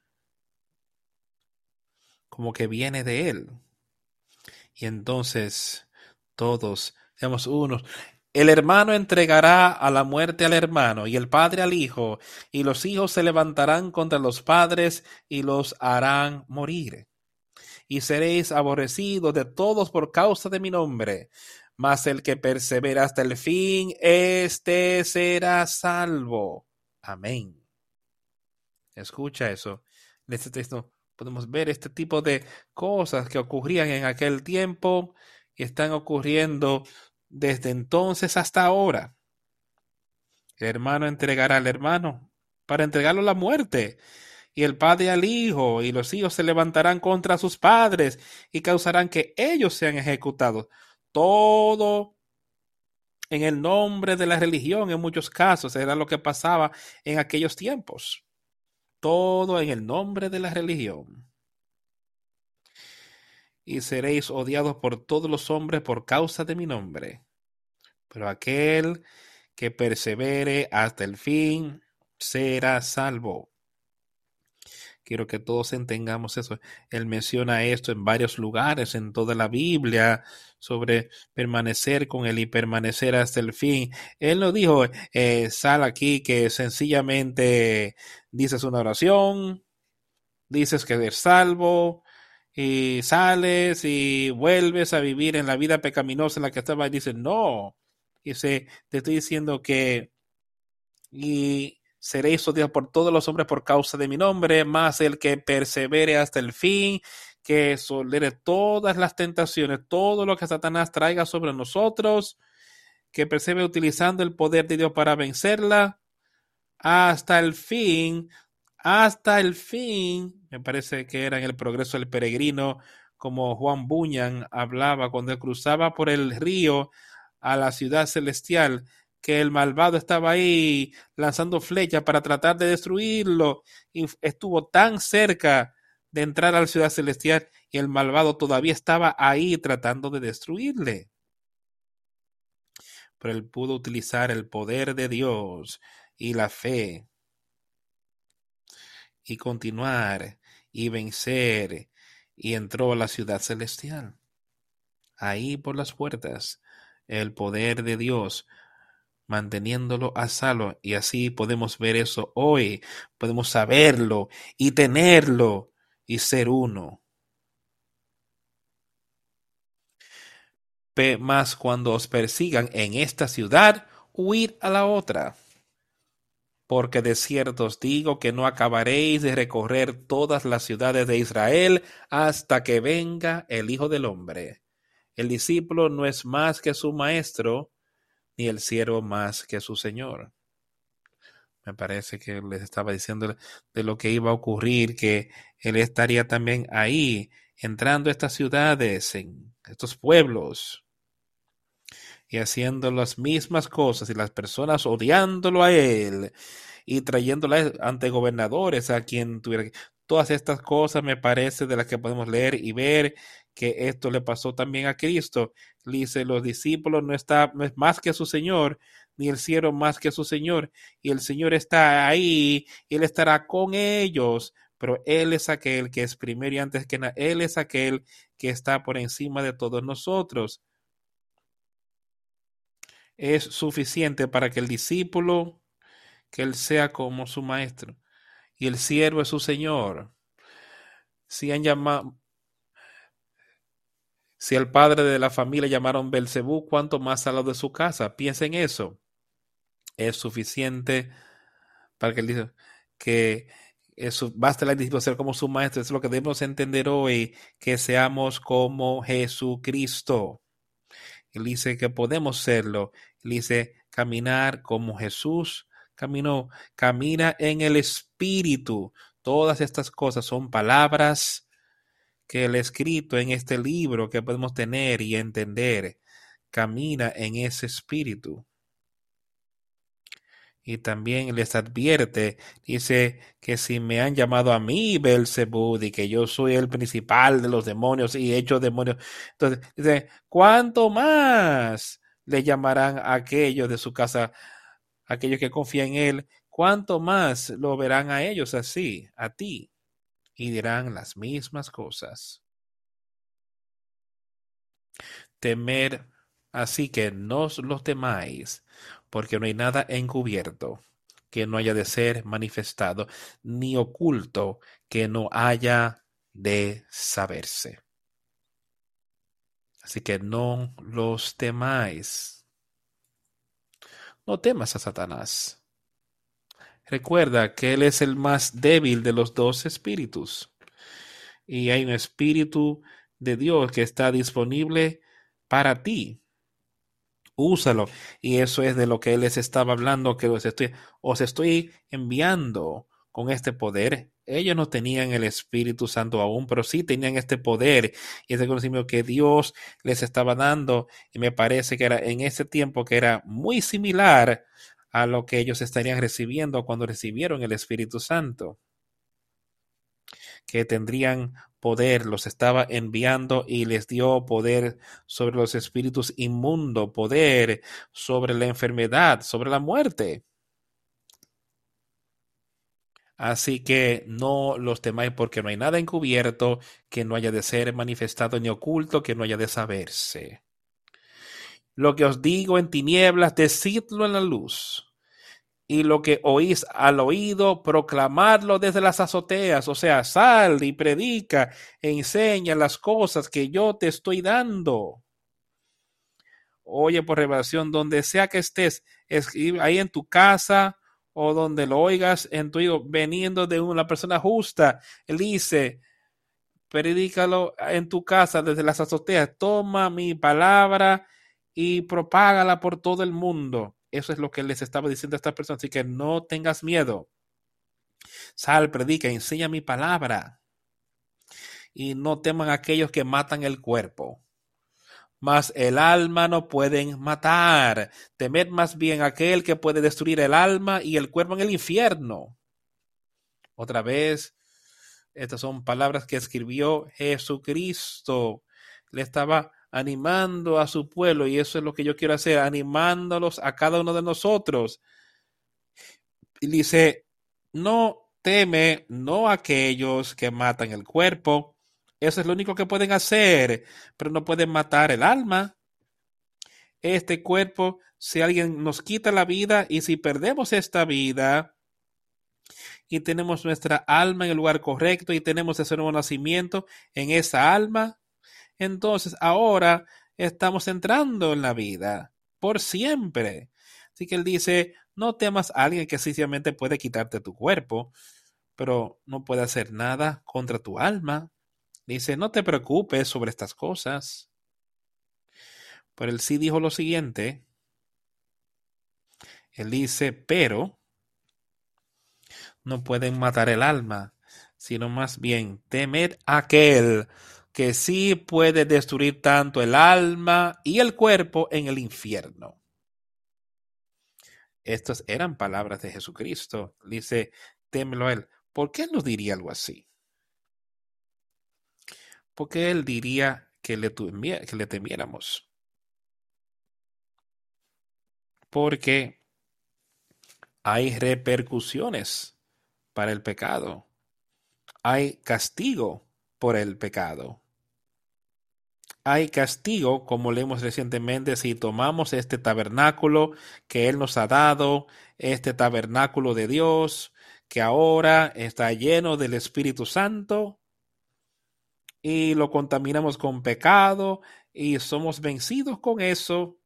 [SPEAKER 1] como que viene de Él. Y entonces todos, seamos unos, El hermano entregará a la muerte al hermano y el padre al hijo, y los hijos se levantarán contra los padres y los harán morir. Y seréis aborrecidos de todos por causa de mi nombre. Mas el que persevera hasta el fin, éste será salvo. Amén. Escucha eso. En este texto podemos ver este tipo de cosas que ocurrían en aquel tiempo y están ocurriendo desde entonces hasta ahora. El hermano entregará al hermano para entregarlo a la muerte, y el padre al hijo, y los hijos se levantarán contra sus padres y causarán que ellos sean ejecutados. Todo en el nombre de la religión en muchos casos era lo que pasaba en aquellos tiempos. Todo en el nombre de la religión y seréis odiados por todos los hombres por causa de mi nombre. Pero aquel que persevere hasta el fin será salvo. Quiero que todos entendamos eso. Él menciona esto en varios lugares en toda la Biblia sobre permanecer con él y permanecer hasta el fin. Él no dijo, eh, sal aquí que sencillamente dices una oración, dices que eres salvo, y sales y vuelves a vivir en la vida pecaminosa en la que estaba y dices, no, dice, te estoy diciendo que y seréis odiados por todos los hombres por causa de mi nombre, más el que persevere hasta el fin, que solere todas las tentaciones, todo lo que Satanás traiga sobre nosotros, que persevere utilizando el poder de Dios para vencerla hasta el fin, hasta el fin, me parece que era en el progreso del peregrino, como Juan Buñan hablaba cuando cruzaba por el río a la ciudad celestial, que el malvado estaba ahí lanzando flechas para tratar de destruirlo y estuvo tan cerca de entrar a la ciudad celestial y el malvado todavía estaba ahí tratando de destruirle. Pero él pudo utilizar el poder de Dios y la fe y continuar y vencer y entró a la ciudad celestial. Ahí por las puertas, el poder de Dios manteniéndolo a salvo y así podemos ver eso hoy, podemos saberlo y tenerlo y ser uno. Más cuando os persigan en esta ciudad, huir a la otra porque de cierto os digo que no acabaréis de recorrer todas las ciudades de Israel hasta que venga el Hijo del Hombre. El discípulo no es más que su maestro, ni el siervo más que su Señor. Me parece que les estaba diciendo de lo que iba a ocurrir, que él estaría también ahí, entrando a estas ciudades, en estos pueblos, y haciendo las mismas cosas y las personas odiándolo a él y trayéndolo ante gobernadores a quien tuviera todas estas cosas me parece de las que podemos leer y ver que esto le pasó también a Cristo. Dice, los discípulos no está más que su Señor, ni el cielo más que su Señor, y el Señor está ahí, y él estará con ellos, pero él es aquel que es primero y antes que nada, él es aquel que está por encima de todos nosotros es suficiente para que el discípulo, que él sea como su maestro, y el siervo es su señor. Si han llamado, si el padre de la familia llamaron Belcebú, cuánto más a lo de su casa. Piensen eso. Es suficiente para que él diga que eso, basta el discípulo ser como su maestro. es lo que debemos entender hoy, que seamos como Jesucristo. Él dice que podemos serlo. Él dice caminar como Jesús caminó. Camina en el Espíritu. Todas estas cosas son palabras que el escrito en este libro que podemos tener y entender. Camina en ese Espíritu y también les advierte, dice que si me han llamado a mí Belzebud y que yo soy el principal de los demonios y he hecho demonios, entonces dice, ¿cuánto más le llamarán a aquellos de su casa, aquellos que confían en él? ¿Cuánto más lo verán a ellos así, a ti? Y dirán las mismas cosas. Temer Así que no os los temáis, porque no hay nada encubierto que no haya de ser manifestado, ni oculto que no haya de saberse. Así que no los temáis. No temas a Satanás. Recuerda que él es el más débil de los dos espíritus. Y hay un espíritu de Dios que está disponible para ti. Úsalo. Y eso es de lo que él les estaba hablando, que os estoy, estoy enviando con este poder. Ellos no tenían el Espíritu Santo aún, pero sí tenían este poder y ese conocimiento que Dios les estaba dando. Y me parece que era en ese tiempo que era muy similar a lo que ellos estarían recibiendo cuando recibieron el Espíritu Santo que tendrían poder, los estaba enviando y les dio poder sobre los espíritus inmundo, poder sobre la enfermedad, sobre la muerte. Así que no los temáis porque no hay nada encubierto que no haya de ser manifestado ni oculto que no haya de saberse. Lo que os digo en tinieblas, decidlo en la luz y lo que oís al oído, proclamadlo desde las azoteas, o sea, sal y predica e enseña las cosas que yo te estoy dando. Oye por revelación, donde sea que estés, ahí en tu casa o donde lo oigas en tu oído, veniendo de una persona justa. Él dice, predícalo en tu casa desde las azoteas, toma mi palabra y propágala por todo el mundo eso es lo que les estaba diciendo a esta persona. Así que no tengas miedo. Sal, predica, enseña mi palabra. Y no teman aquellos que matan el cuerpo. Mas el alma no pueden matar. Temed más bien aquel que puede destruir el alma y el cuerpo en el infierno. Otra vez, estas son palabras que escribió Jesucristo. Le estaba animando a su pueblo y eso es lo que yo quiero hacer, animándolos a cada uno de nosotros. Y dice, no teme, no aquellos que matan el cuerpo, eso es lo único que pueden hacer, pero no pueden matar el alma. Este cuerpo, si alguien nos quita la vida y si perdemos esta vida, y tenemos nuestra alma en el lugar correcto y tenemos ese nuevo nacimiento en esa alma, entonces ahora estamos entrando en la vida por siempre. Así que él dice, no temas a alguien que sencillamente puede quitarte tu cuerpo, pero no puede hacer nada contra tu alma. Dice, no te preocupes sobre estas cosas. Pero él sí dijo lo siguiente. Él dice, pero no pueden matar el alma, sino más bien temer aquel que sí puede destruir tanto el alma y el cuerpo en el infierno. Estas eran palabras de Jesucristo. Dice, témelo a él. ¿Por qué nos diría algo así? Porque él diría que le temiéramos. Porque hay repercusiones para el pecado. Hay castigo por el pecado hay castigo, como leemos recientemente, si tomamos este tabernáculo que Él nos ha dado, este tabernáculo de Dios, que ahora está lleno del Espíritu Santo, y lo contaminamos con pecado, y somos vencidos con eso.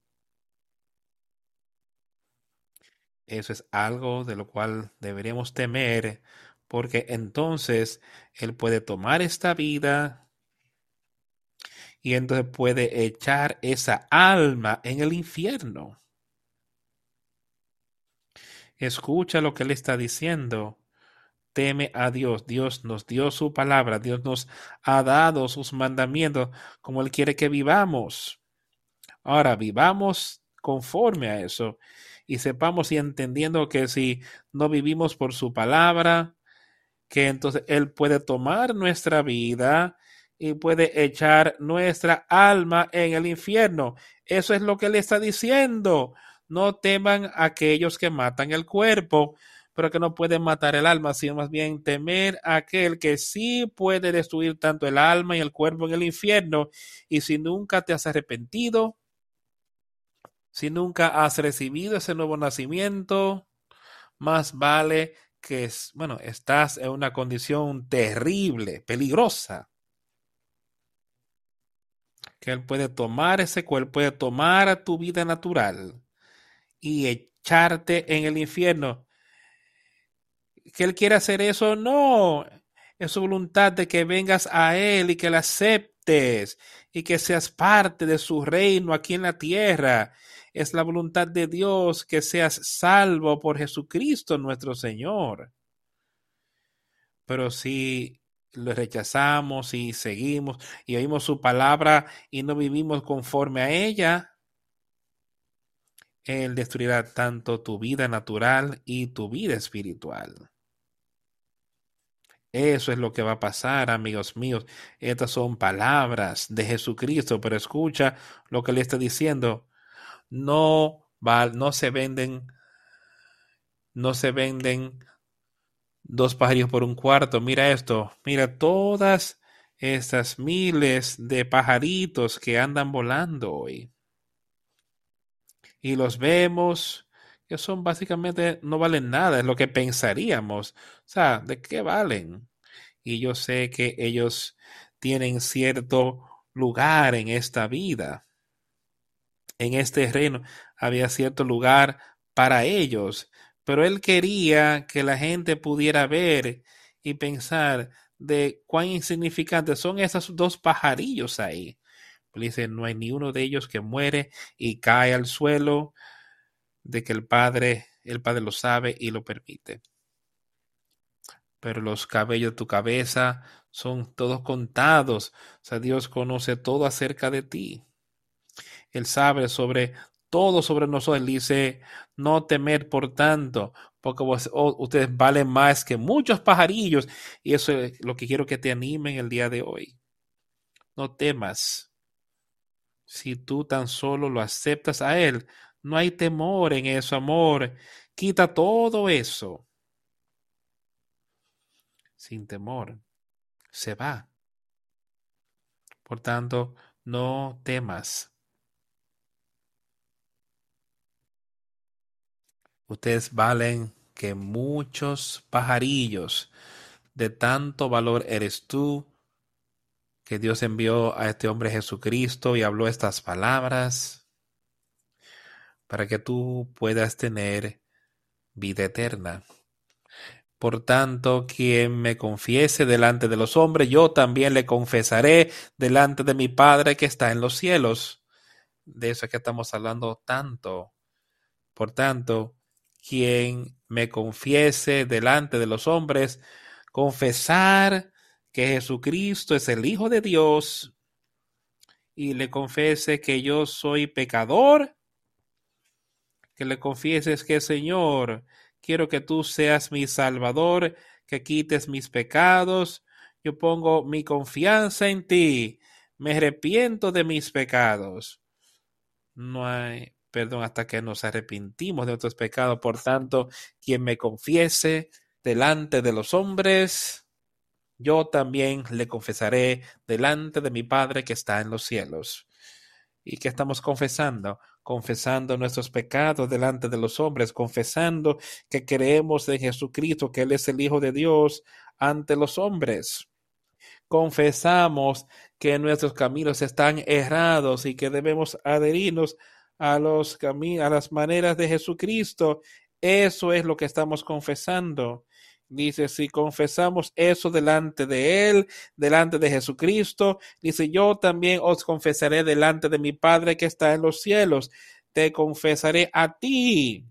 [SPEAKER 1] Eso es algo de lo cual deberíamos temer, porque entonces Él puede tomar esta vida, y entonces puede echar esa alma en el infierno. Escucha lo que él está diciendo. Teme a Dios. Dios nos dio su palabra. Dios nos ha dado sus mandamientos como Él quiere que vivamos. Ahora vivamos conforme a eso y sepamos y entendiendo que si no vivimos por su palabra, que entonces Él puede tomar nuestra vida y puede echar nuestra alma en el infierno. Eso es lo que le está diciendo. No teman aquellos que matan el cuerpo, pero que no pueden matar el alma, sino más bien temer a aquel que sí puede destruir tanto el alma y el cuerpo en el infierno. Y si nunca te has arrepentido, Si nunca has recibido ese nuevo nacimiento, más vale que, bueno, estás en una condición terrible, peligrosa. Que Él puede tomar ese cuerpo, puede tomar tu vida natural y echarte en el infierno. Que Él quiere hacer eso, no. Es su voluntad de que vengas a Él y que la aceptes y que seas parte de su reino aquí en la tierra. Es la voluntad de Dios que seas salvo por Jesucristo nuestro Señor. Pero si lo rechazamos y seguimos y oímos su palabra y no vivimos conforme a ella, Él destruirá tanto tu vida natural y tu vida espiritual. Eso es lo que va a pasar, amigos míos. Estas son palabras de Jesucristo, pero escucha lo que le está diciendo. No, no se venden, no se venden dos pajarillos por un cuarto. Mira esto, mira todas estas miles de pajaritos que andan volando hoy. Y los vemos que son básicamente no valen nada, es lo que pensaríamos. O sea, ¿de qué valen? Y yo sé que ellos tienen cierto lugar en esta vida. En este reino había cierto lugar para ellos, pero él quería que la gente pudiera ver y pensar de cuán insignificantes son esos dos pajarillos ahí. Dice, no hay ni uno de ellos que muere y cae al suelo de que el Padre, el Padre lo sabe y lo permite. Pero los cabellos de tu cabeza son todos contados. O sea, Dios conoce todo acerca de ti. Él sabe sobre todo sobre nosotros. Dice, no temer por tanto, porque ustedes valen más que muchos pajarillos. Y eso es lo que quiero que te animen el día de hoy. No temas. Si tú tan solo lo aceptas a Él, no hay temor en eso, amor. Quita todo eso. Sin temor. Se va. Por tanto, no temas. Ustedes valen que muchos pajarillos. De tanto valor eres tú que Dios envió a este hombre Jesucristo y habló estas palabras para que tú puedas tener vida eterna. Por tanto, quien me confiese delante de los hombres, yo también le confesaré delante de mi Padre que está en los cielos. De eso es que estamos hablando tanto. Por tanto, quien me confiese delante de los hombres, confesar que Jesucristo es el Hijo de Dios y le confese que yo soy pecador, que le confieses que Señor, quiero que tú seas mi Salvador, que quites mis pecados, yo pongo mi confianza en ti, me arrepiento de mis pecados. No hay perdón hasta que nos arrepentimos de nuestros pecados. Por tanto, quien me confiese delante de los hombres, yo también le confesaré delante de mi Padre que está en los cielos. ¿Y que estamos confesando? confesando nuestros pecados delante de los hombres, confesando que creemos en Jesucristo, que Él es el Hijo de Dios ante los hombres. Confesamos que nuestros caminos están errados y que debemos adherirnos a los a las maneras de Jesucristo. Eso es lo que estamos confesando. Dice, si confesamos eso delante de Él, delante de Jesucristo, dice, yo también os confesaré delante de mi Padre que está en los cielos. Te confesaré a ti.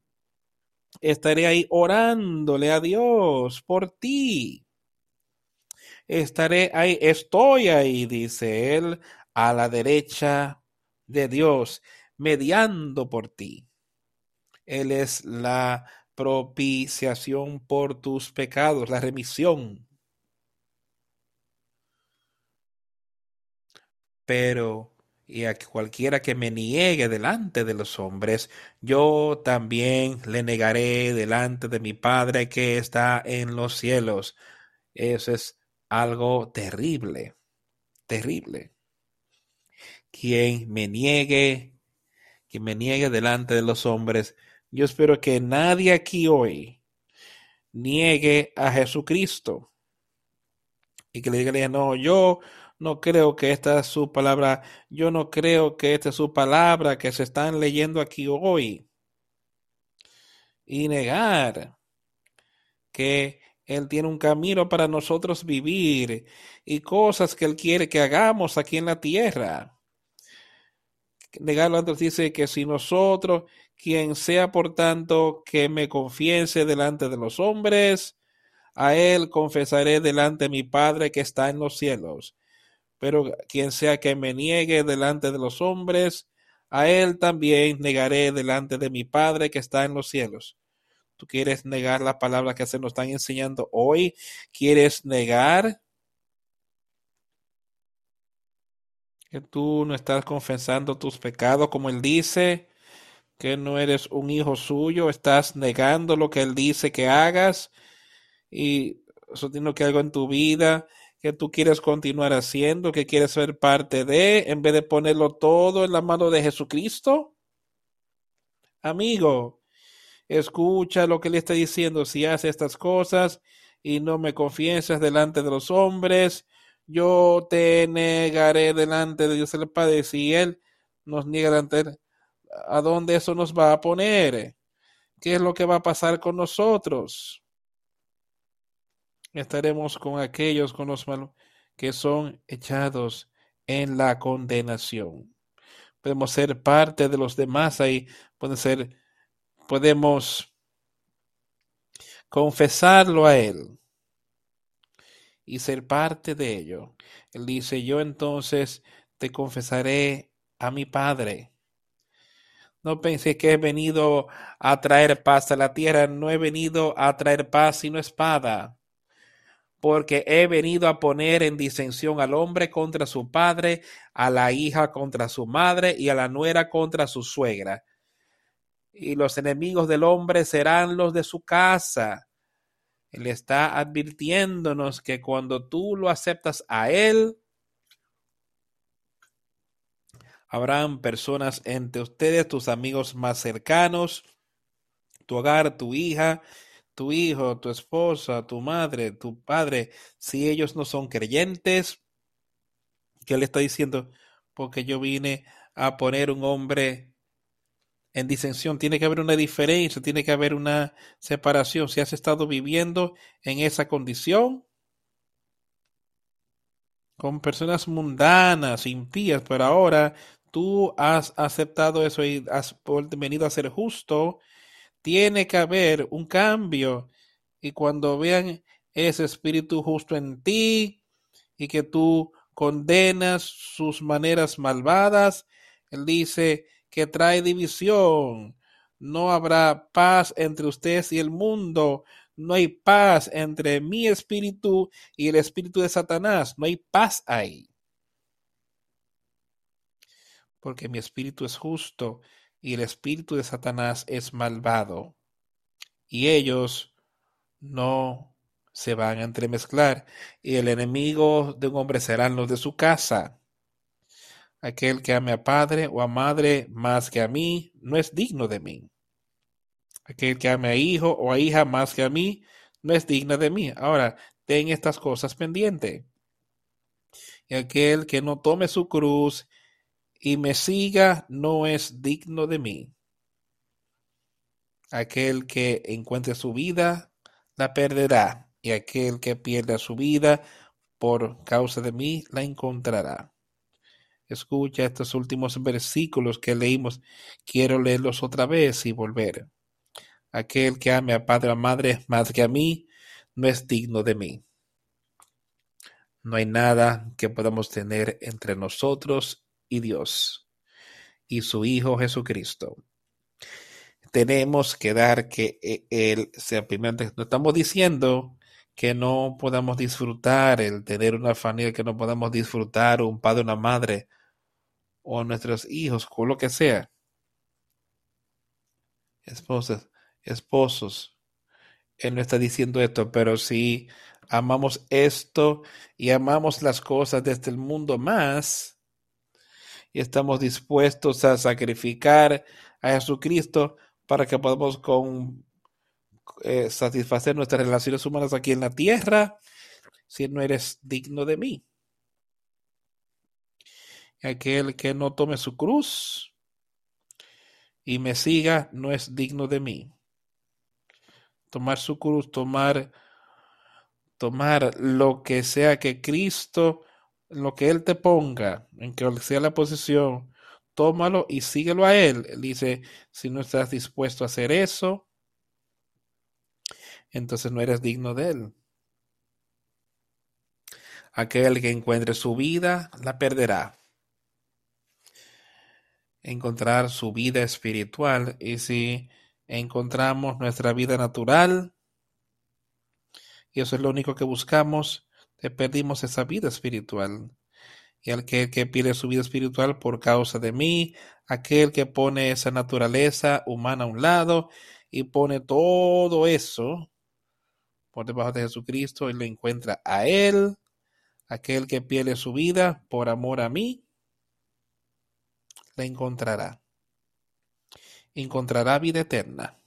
[SPEAKER 1] Estaré ahí orándole a Dios por ti. Estaré ahí, estoy ahí, dice Él, a la derecha de Dios, mediando por ti. Él es la propiciación por tus pecados, la remisión. Pero y a cualquiera que me niegue delante de los hombres, yo también le negaré delante de mi Padre que está en los cielos. Eso es algo terrible, terrible. Quien me niegue, que me niegue delante de los hombres. Yo espero que nadie aquí hoy niegue a Jesucristo y que le diga, no, yo no creo que esta es su palabra, yo no creo que esta es su palabra que se están leyendo aquí hoy. Y negar que Él tiene un camino para nosotros vivir y cosas que Él quiere que hagamos aquí en la tierra. Negarlo antes dice que si nosotros, quien sea por tanto que me confiese delante de los hombres, a él confesaré delante de mi Padre que está en los cielos. Pero quien sea que me niegue delante de los hombres, a él también negaré delante de mi Padre que está en los cielos. ¿Tú quieres negar la palabra que se nos están enseñando hoy? ¿Quieres negar que tú no estás confesando tus pecados como Él dice? Que no eres un hijo suyo, estás negando lo que Él dice que hagas y eso que algo en tu vida que tú quieres continuar haciendo, que quieres ser parte de, en vez de ponerlo todo en la mano de Jesucristo? Amigo, escucha lo que le está diciendo. Si hace estas cosas y no me confiesas delante de los hombres, yo te negaré delante de Dios el Padre. Si Él nos niega delante, ¿a dónde eso nos va a poner? ¿Qué es lo que va a pasar con nosotros? estaremos con aquellos con los malos que son echados en la condenación. Podemos ser parte de los demás ahí, pueden ser, podemos confesarlo a Él y ser parte de ello. Él dice, yo entonces te confesaré a mi Padre. No pensé que he venido a traer paz a la tierra, no he venido a traer paz sino espada porque he venido a poner en disensión al hombre contra su padre, a la hija contra su madre y a la nuera contra su suegra. Y los enemigos del hombre serán los de su casa. Él está advirtiéndonos que cuando tú lo aceptas a Él, habrán personas entre ustedes, tus amigos más cercanos, tu hogar, tu hija, tu hijo, tu esposa, tu madre, tu padre, si ellos no son creyentes, ¿qué le está diciendo? Porque yo vine a poner un hombre en disensión. Tiene que haber una diferencia, tiene que haber una separación. Si has estado viviendo en esa condición, con personas mundanas, impías, pero ahora tú has aceptado eso y has venido a ser justo tiene que haber un cambio. Y cuando vean ese espíritu justo en ti y que tú condenas sus maneras malvadas, él dice que trae división. No habrá paz entre ustedes y el mundo. No hay paz entre mi espíritu y el espíritu de Satanás. No hay paz ahí. Porque mi espíritu es justo y el espíritu de Satanás es malvado, y ellos no se van a entremezclar, y el enemigo de un hombre serán los de su casa. Aquel que ame a padre o a madre más que a mí, no es digno de mí. Aquel que ame a hijo o a hija más que a mí, no es digno de mí. Ahora, ten estas cosas pendientes. Y aquel que no tome su cruz y me siga no es digno de mí. Aquel que encuentre su vida, la perderá, y aquel que pierda su vida por causa de mí, la encontrará. Escucha estos últimos versículos que leímos. Quiero leerlos otra vez y volver. Aquel que ame a padre o madre más que a mí, no es digno de mí. No hay nada que podamos tener entre nosotros y Dios y su Hijo Jesucristo. Tenemos que dar que e, Él sea primero. No estamos diciendo que no podamos disfrutar el tener una familia, que no podamos disfrutar un padre, una madre o nuestros hijos, con lo que sea. Esposas, esposos. Él no está diciendo esto, pero si amamos esto y amamos las cosas desde el mundo más, y estamos dispuestos a sacrificar a Jesucristo para que podamos con, eh, satisfacer nuestras relaciones humanas aquí en la tierra, si no eres digno de mí. Aquel que no tome su cruz y me siga no es digno de mí. Tomar su cruz, tomar tomar lo que sea que Cristo, lo que Él te ponga, en que sea la posición, tómalo y síguelo a Él. Él dice, si no estás dispuesto a hacer eso, entonces no eres digno de Él. Aquel que encuentre su vida, la perderá. Encontrar su vida espiritual. Y si encontramos nuestra vida natural, y eso es lo único que buscamos, perdimos esa vida espiritual. Y aquel que pierde su vida espiritual por causa de mí, aquel que pone esa naturaleza humana a un lado y pone todo eso por debajo de Jesucristo y lo encuentra a Él, aquel que pierde su vida por amor a mí, la encontrará. Encontrará vida eterna.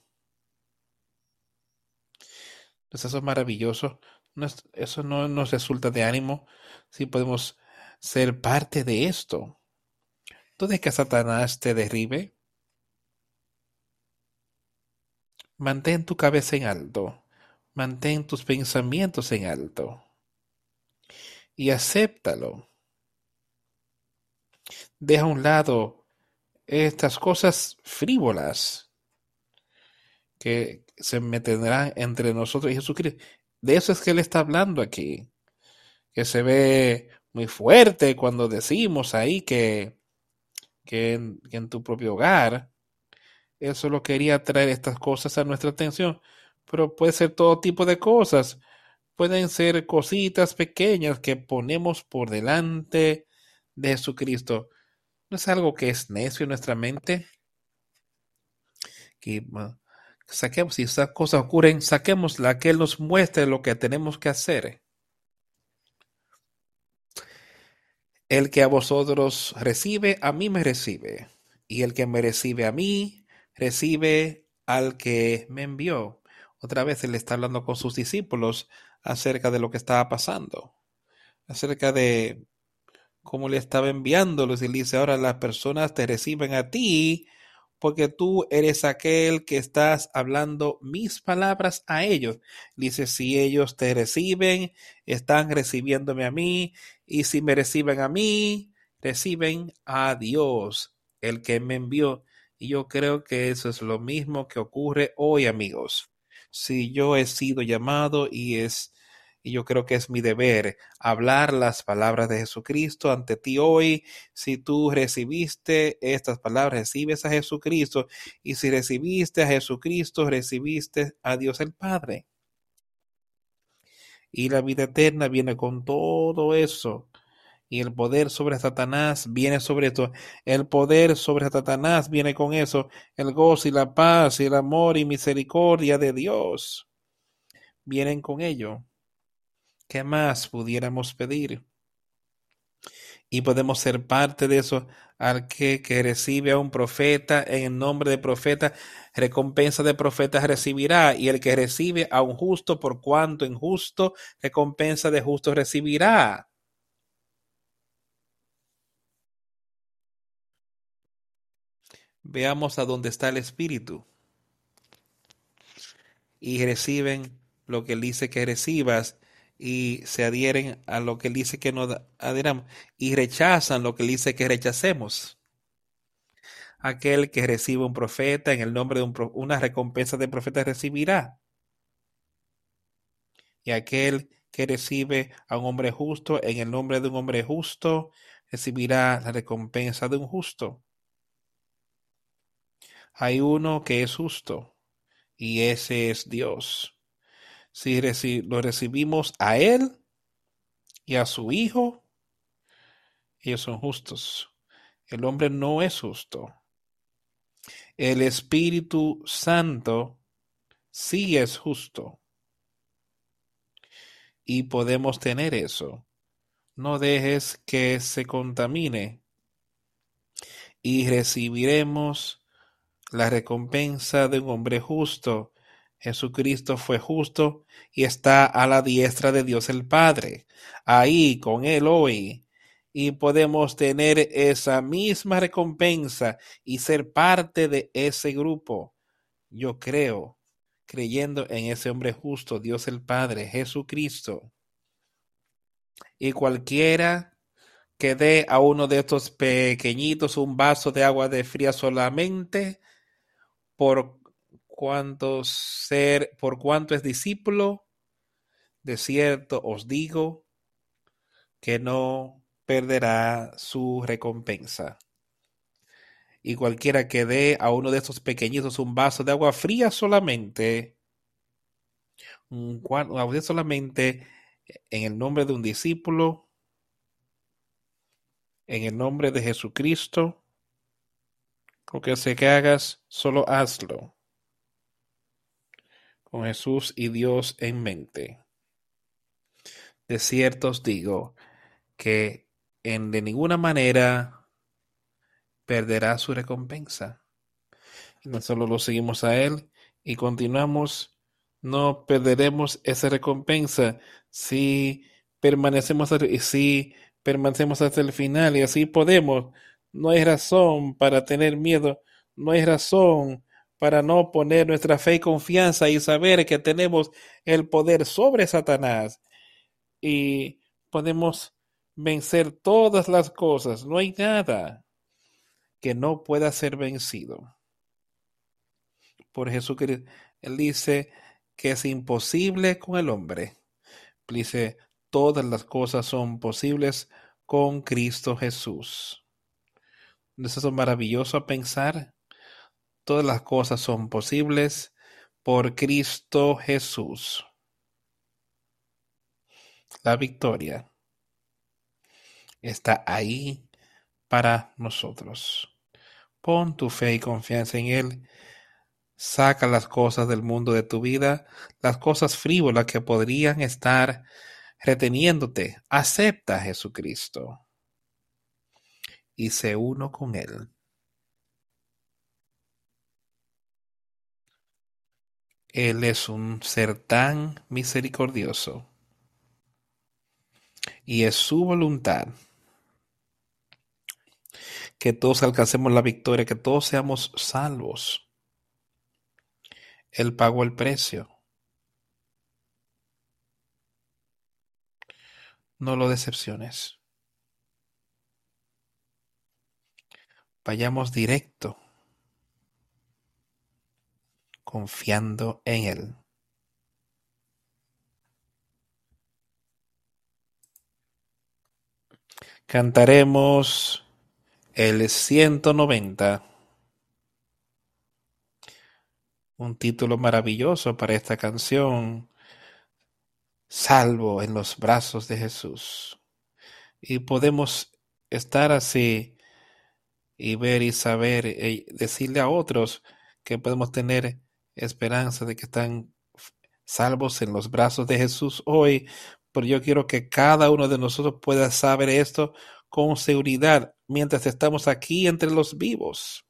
[SPEAKER 1] Pues eso es maravilloso. eso no nos resulta de ánimo si podemos ser parte de esto. ¿Tú que Satanás te derribe? Mantén tu cabeza en alto. Mantén tus pensamientos en alto. Y acéptalo. Deja a un lado estas cosas frívolas que se meterá entre nosotros y Jesucristo. De eso es que Él está hablando aquí, que se ve muy fuerte cuando decimos ahí que, que, en, tu propio hogar, Él solo quería traer estas cosas a nuestra atención, pero puede ser todo tipo de cosas, pueden ser cositas pequeñas que ponemos por delante de Jesucristo. ¿No es algo que es necio en nuestra mente? Que saquemos, si esas cosas ocurren, que Él nos muestre lo que tenemos que hacer. El que a vosotros recibe, a mí me recibe. Y el que me recibe a mí, recibe al que me envió. Otra vez Él está hablando con sus discípulos acerca de lo que estaba pasando, acerca de cómo le estaba enviándolos. Y dice, ahora las personas te reciben a ti porque tú eres aquel que estás hablando mis palabras a ellos. Dice, si ellos te reciben, están recibiéndome a mí, y si me reciben a mí, reciben a Dios, el que me envió. Y yo creo que eso es lo mismo que ocurre hoy, amigos. Si yo he sido llamado y es y yo creo que es mi deber hablar las palabras de Jesucristo ante ti hoy. Si tú recibiste estas palabras, recibes a Jesucristo. Y si recibiste a Jesucristo, recibiste a Dios el Padre. Y la vida eterna viene con todo eso. Y el poder sobre Satanás viene sobre esto. El poder sobre Satanás viene con eso. El gozo y la paz y el amor y misericordia de Dios vienen con ello. ¿Qué más pudiéramos pedir? Y podemos ser parte de eso. Al que, que recibe a un profeta en el nombre de profeta, recompensa de profeta recibirá. Y el que recibe a un justo por cuanto injusto, recompensa de justo recibirá. Veamos a dónde está el Espíritu. Y reciben lo que él dice que recibas y se adhieren a lo que él dice que no adheramos y rechazan lo que él dice que rechacemos. Aquel que recibe un profeta en el nombre de un, una recompensa de profeta recibirá. Y aquel que recibe a un hombre justo en el nombre de un hombre justo recibirá la recompensa de un justo. Hay uno que es justo y ese es Dios si lo recibimos a Él y a su Hijo, ellos son justos. El hombre no es justo. El Espíritu Santo sí es justo. Y podemos tener eso. No dejes que se contamine y recibiremos la recompensa de un hombre justo. Jesucristo fue justo y está a la diestra de Dios el Padre, ahí con Él hoy. Y podemos tener esa misma recompensa y ser parte de ese grupo. Yo creo, creyendo en ese hombre justo, Dios el Padre, Jesucristo. Y cualquiera que dé a uno de estos pequeñitos un vaso de agua de fría solamente, por cuanto ser, por cuanto es discípulo, de cierto os digo que no perderá su recompensa. Y cualquiera que dé a uno de estos pequeñitos un vaso de agua fría solamente, solamente en el nombre de un discípulo, en el nombre de Jesucristo, lo que sea que hagas, solo hazlo. Con Jesús y Dios en mente. De cierto os digo que en de ninguna manera perderá su recompensa. Y no solo lo seguimos a Él y continuamos, no perderemos esa recompensa si permanecemos, si permanecemos hasta el final y así podemos. No hay razón para tener miedo, no hay razón para no poner nuestra fe y confianza y saber que tenemos el poder sobre Satanás y podemos vencer todas las cosas. No hay nada que no pueda ser vencido. Por Jesucristo, Él dice que es imposible con el hombre. Dice, todas las cosas son posibles con Cristo Jesús. ¿No es eso maravilloso pensar? Todas las cosas son posibles por Cristo Jesús. La victoria está ahí para nosotros. Pon tu fe y confianza en Él. Saca las cosas del mundo de tu vida, las cosas frívolas que podrían estar reteniéndote. Acepta a Jesucristo y se uno con Él. Él es un ser tan misericordioso y es su voluntad que todos alcancemos la victoria, que todos seamos salvos. Él pagó el precio. No lo decepciones. Vayamos directo, confiando en Él. Cantaremos el 190, un título maravilloso para esta canción, Salvo en los brazos de Jesús. Y podemos estar así y ver y saber y decirle a otros que podemos tener esperanza de que están salvos en los brazos de Jesús hoy, pero yo quiero que cada uno de nosotros pueda saber esto con seguridad mientras estamos aquí entre los vivos,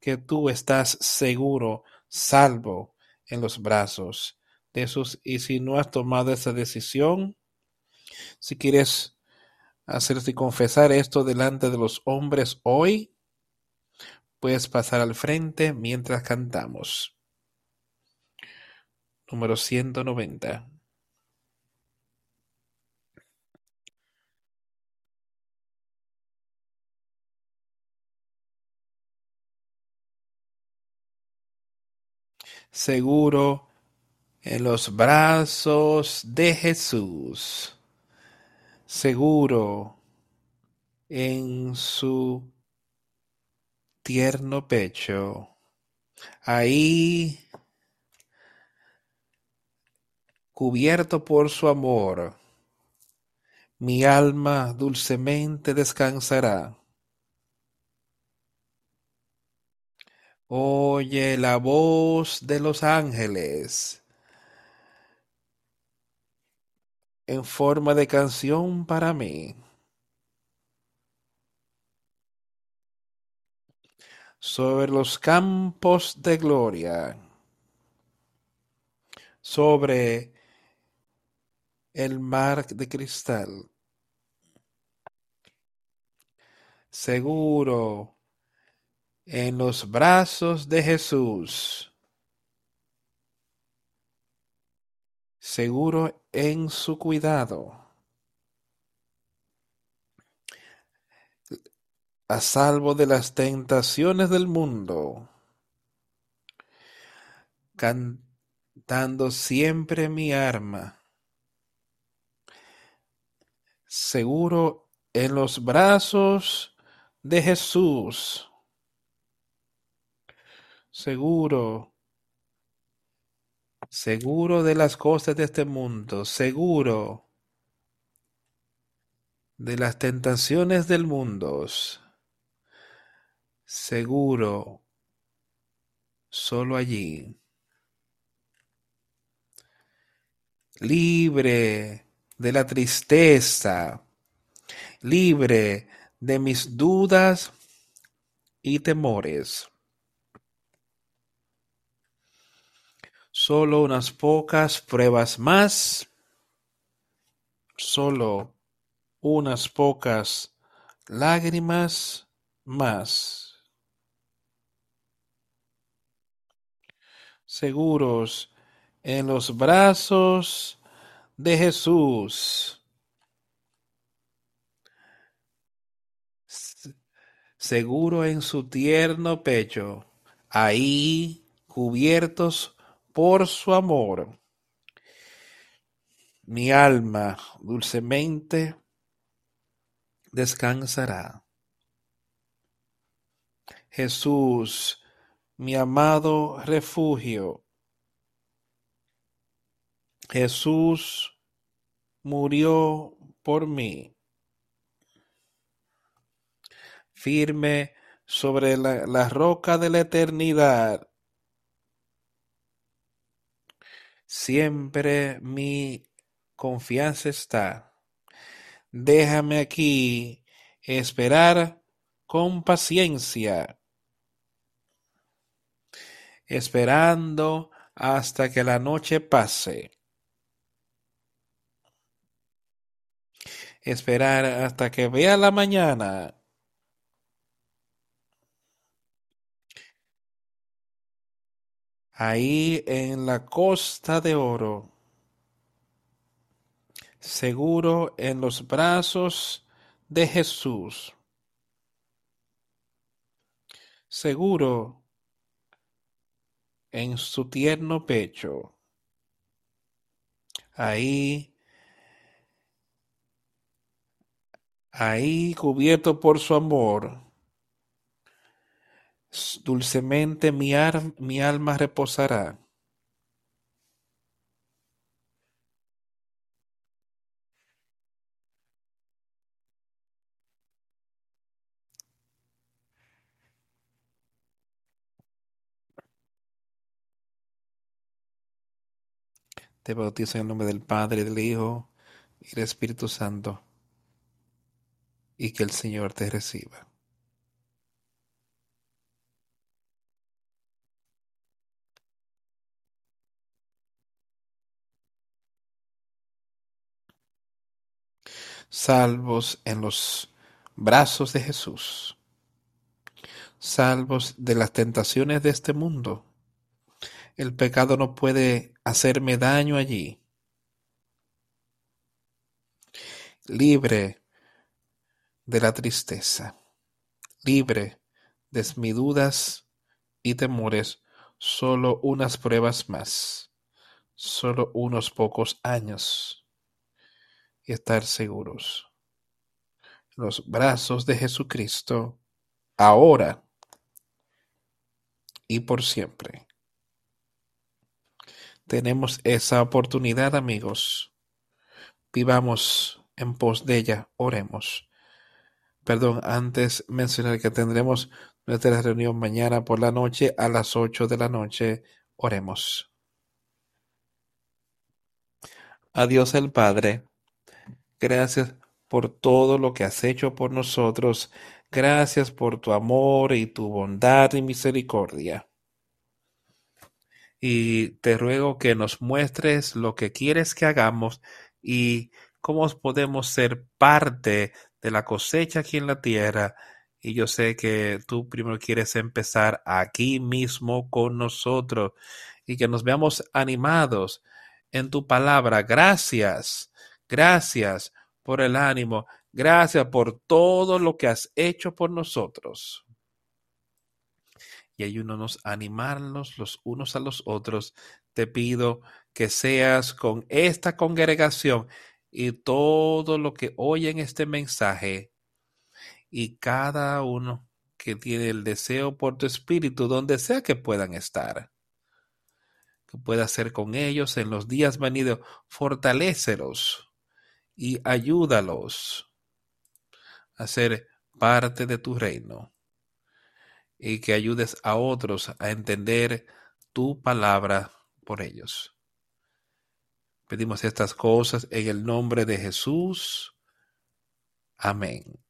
[SPEAKER 1] que tú estás seguro, salvo en los brazos de Jesús. Y si no has tomado esa decisión, si quieres hacerse confesar esto delante de los hombres hoy, puedes pasar al frente mientras cantamos. Número 190. Seguro en los brazos de Jesús seguro en su tierno pecho. Ahí, cubierto por su amor, mi alma dulcemente descansará. Oye la voz de los ángeles en forma de canción para mí. Sobre los campos de gloria, sobre el mar de cristal. Seguro en los brazos de Jesús. Seguro en su cuidado. A salvo de las tentaciones del mundo, cantando siempre mi arma, seguro en los brazos de Jesús, seguro, seguro de las cosas de este mundo, seguro de las tentaciones del mundo seguro solo allí, libre de la tristeza, libre de mis dudas y temores. Solo unas pocas pruebas más, solo unas pocas lágrimas más. Seguros en los brazos de Jesús. Seguro en su tierno pecho, ahí cubiertos por su amor. Mi alma dulcemente descansará. Jesús mi amado refugio. Jesús murió por mí. Firme sobre la, la, roca de la eternidad. Siempre mi confianza está. Déjame aquí esperar con paciencia esperando hasta que la noche pase. Esperar hasta que vea la mañana. Ahí en la costa de oro, seguro en los brazos de Jesús. Seguro en su tierno pecho. Ahí, ahí cubierto por su amor, dulcemente mi, mi alma reposará. Te bautizo en el nombre del Padre, del Hijo y del Espíritu Santo. Y que el Señor te reciba. Salvos en los brazos de Jesús. Salvos de las tentaciones de este mundo el pecado no puede hacerme daño allí. Libre de la tristeza, libre de mis dudas y temores, solo unas pruebas más, solo unos pocos años y estar seguros. Los brazos de Jesucristo, ahora y por siempre. Tenemos esa oportunidad, amigos. Vivamos en pos de ella, oremos. Perdón, antes mencionar que tendremos nuestra reunión mañana por la noche a las ocho de la noche. Oremos. Adiós el Padre. Gracias por todo lo que has hecho por nosotros. Gracias por tu amor y tu bondad y misericordia. Y te ruego que nos muestres lo que quieres que hagamos y cómo podemos ser parte de la cosecha aquí en la tierra. Y yo sé que tú primero quieres empezar aquí mismo con nosotros y que nos veamos animados en tu palabra. Gracias, gracias por el ánimo, gracias por todo lo que has hecho por nosotros. Y ayúdanos a animarnos los unos a los otros. Te pido que seas con esta congregación y todo lo que oyen este mensaje y cada uno que tiene el deseo por tu espíritu, donde sea que puedan estar que pueda ser con ellos en los días venidos. Fortalécelos y ayúdalos a ser parte de tu reino y que ayudes a otros a entender tu palabra por ellos. Pedimos estas cosas en el nombre de Jesús. Amén.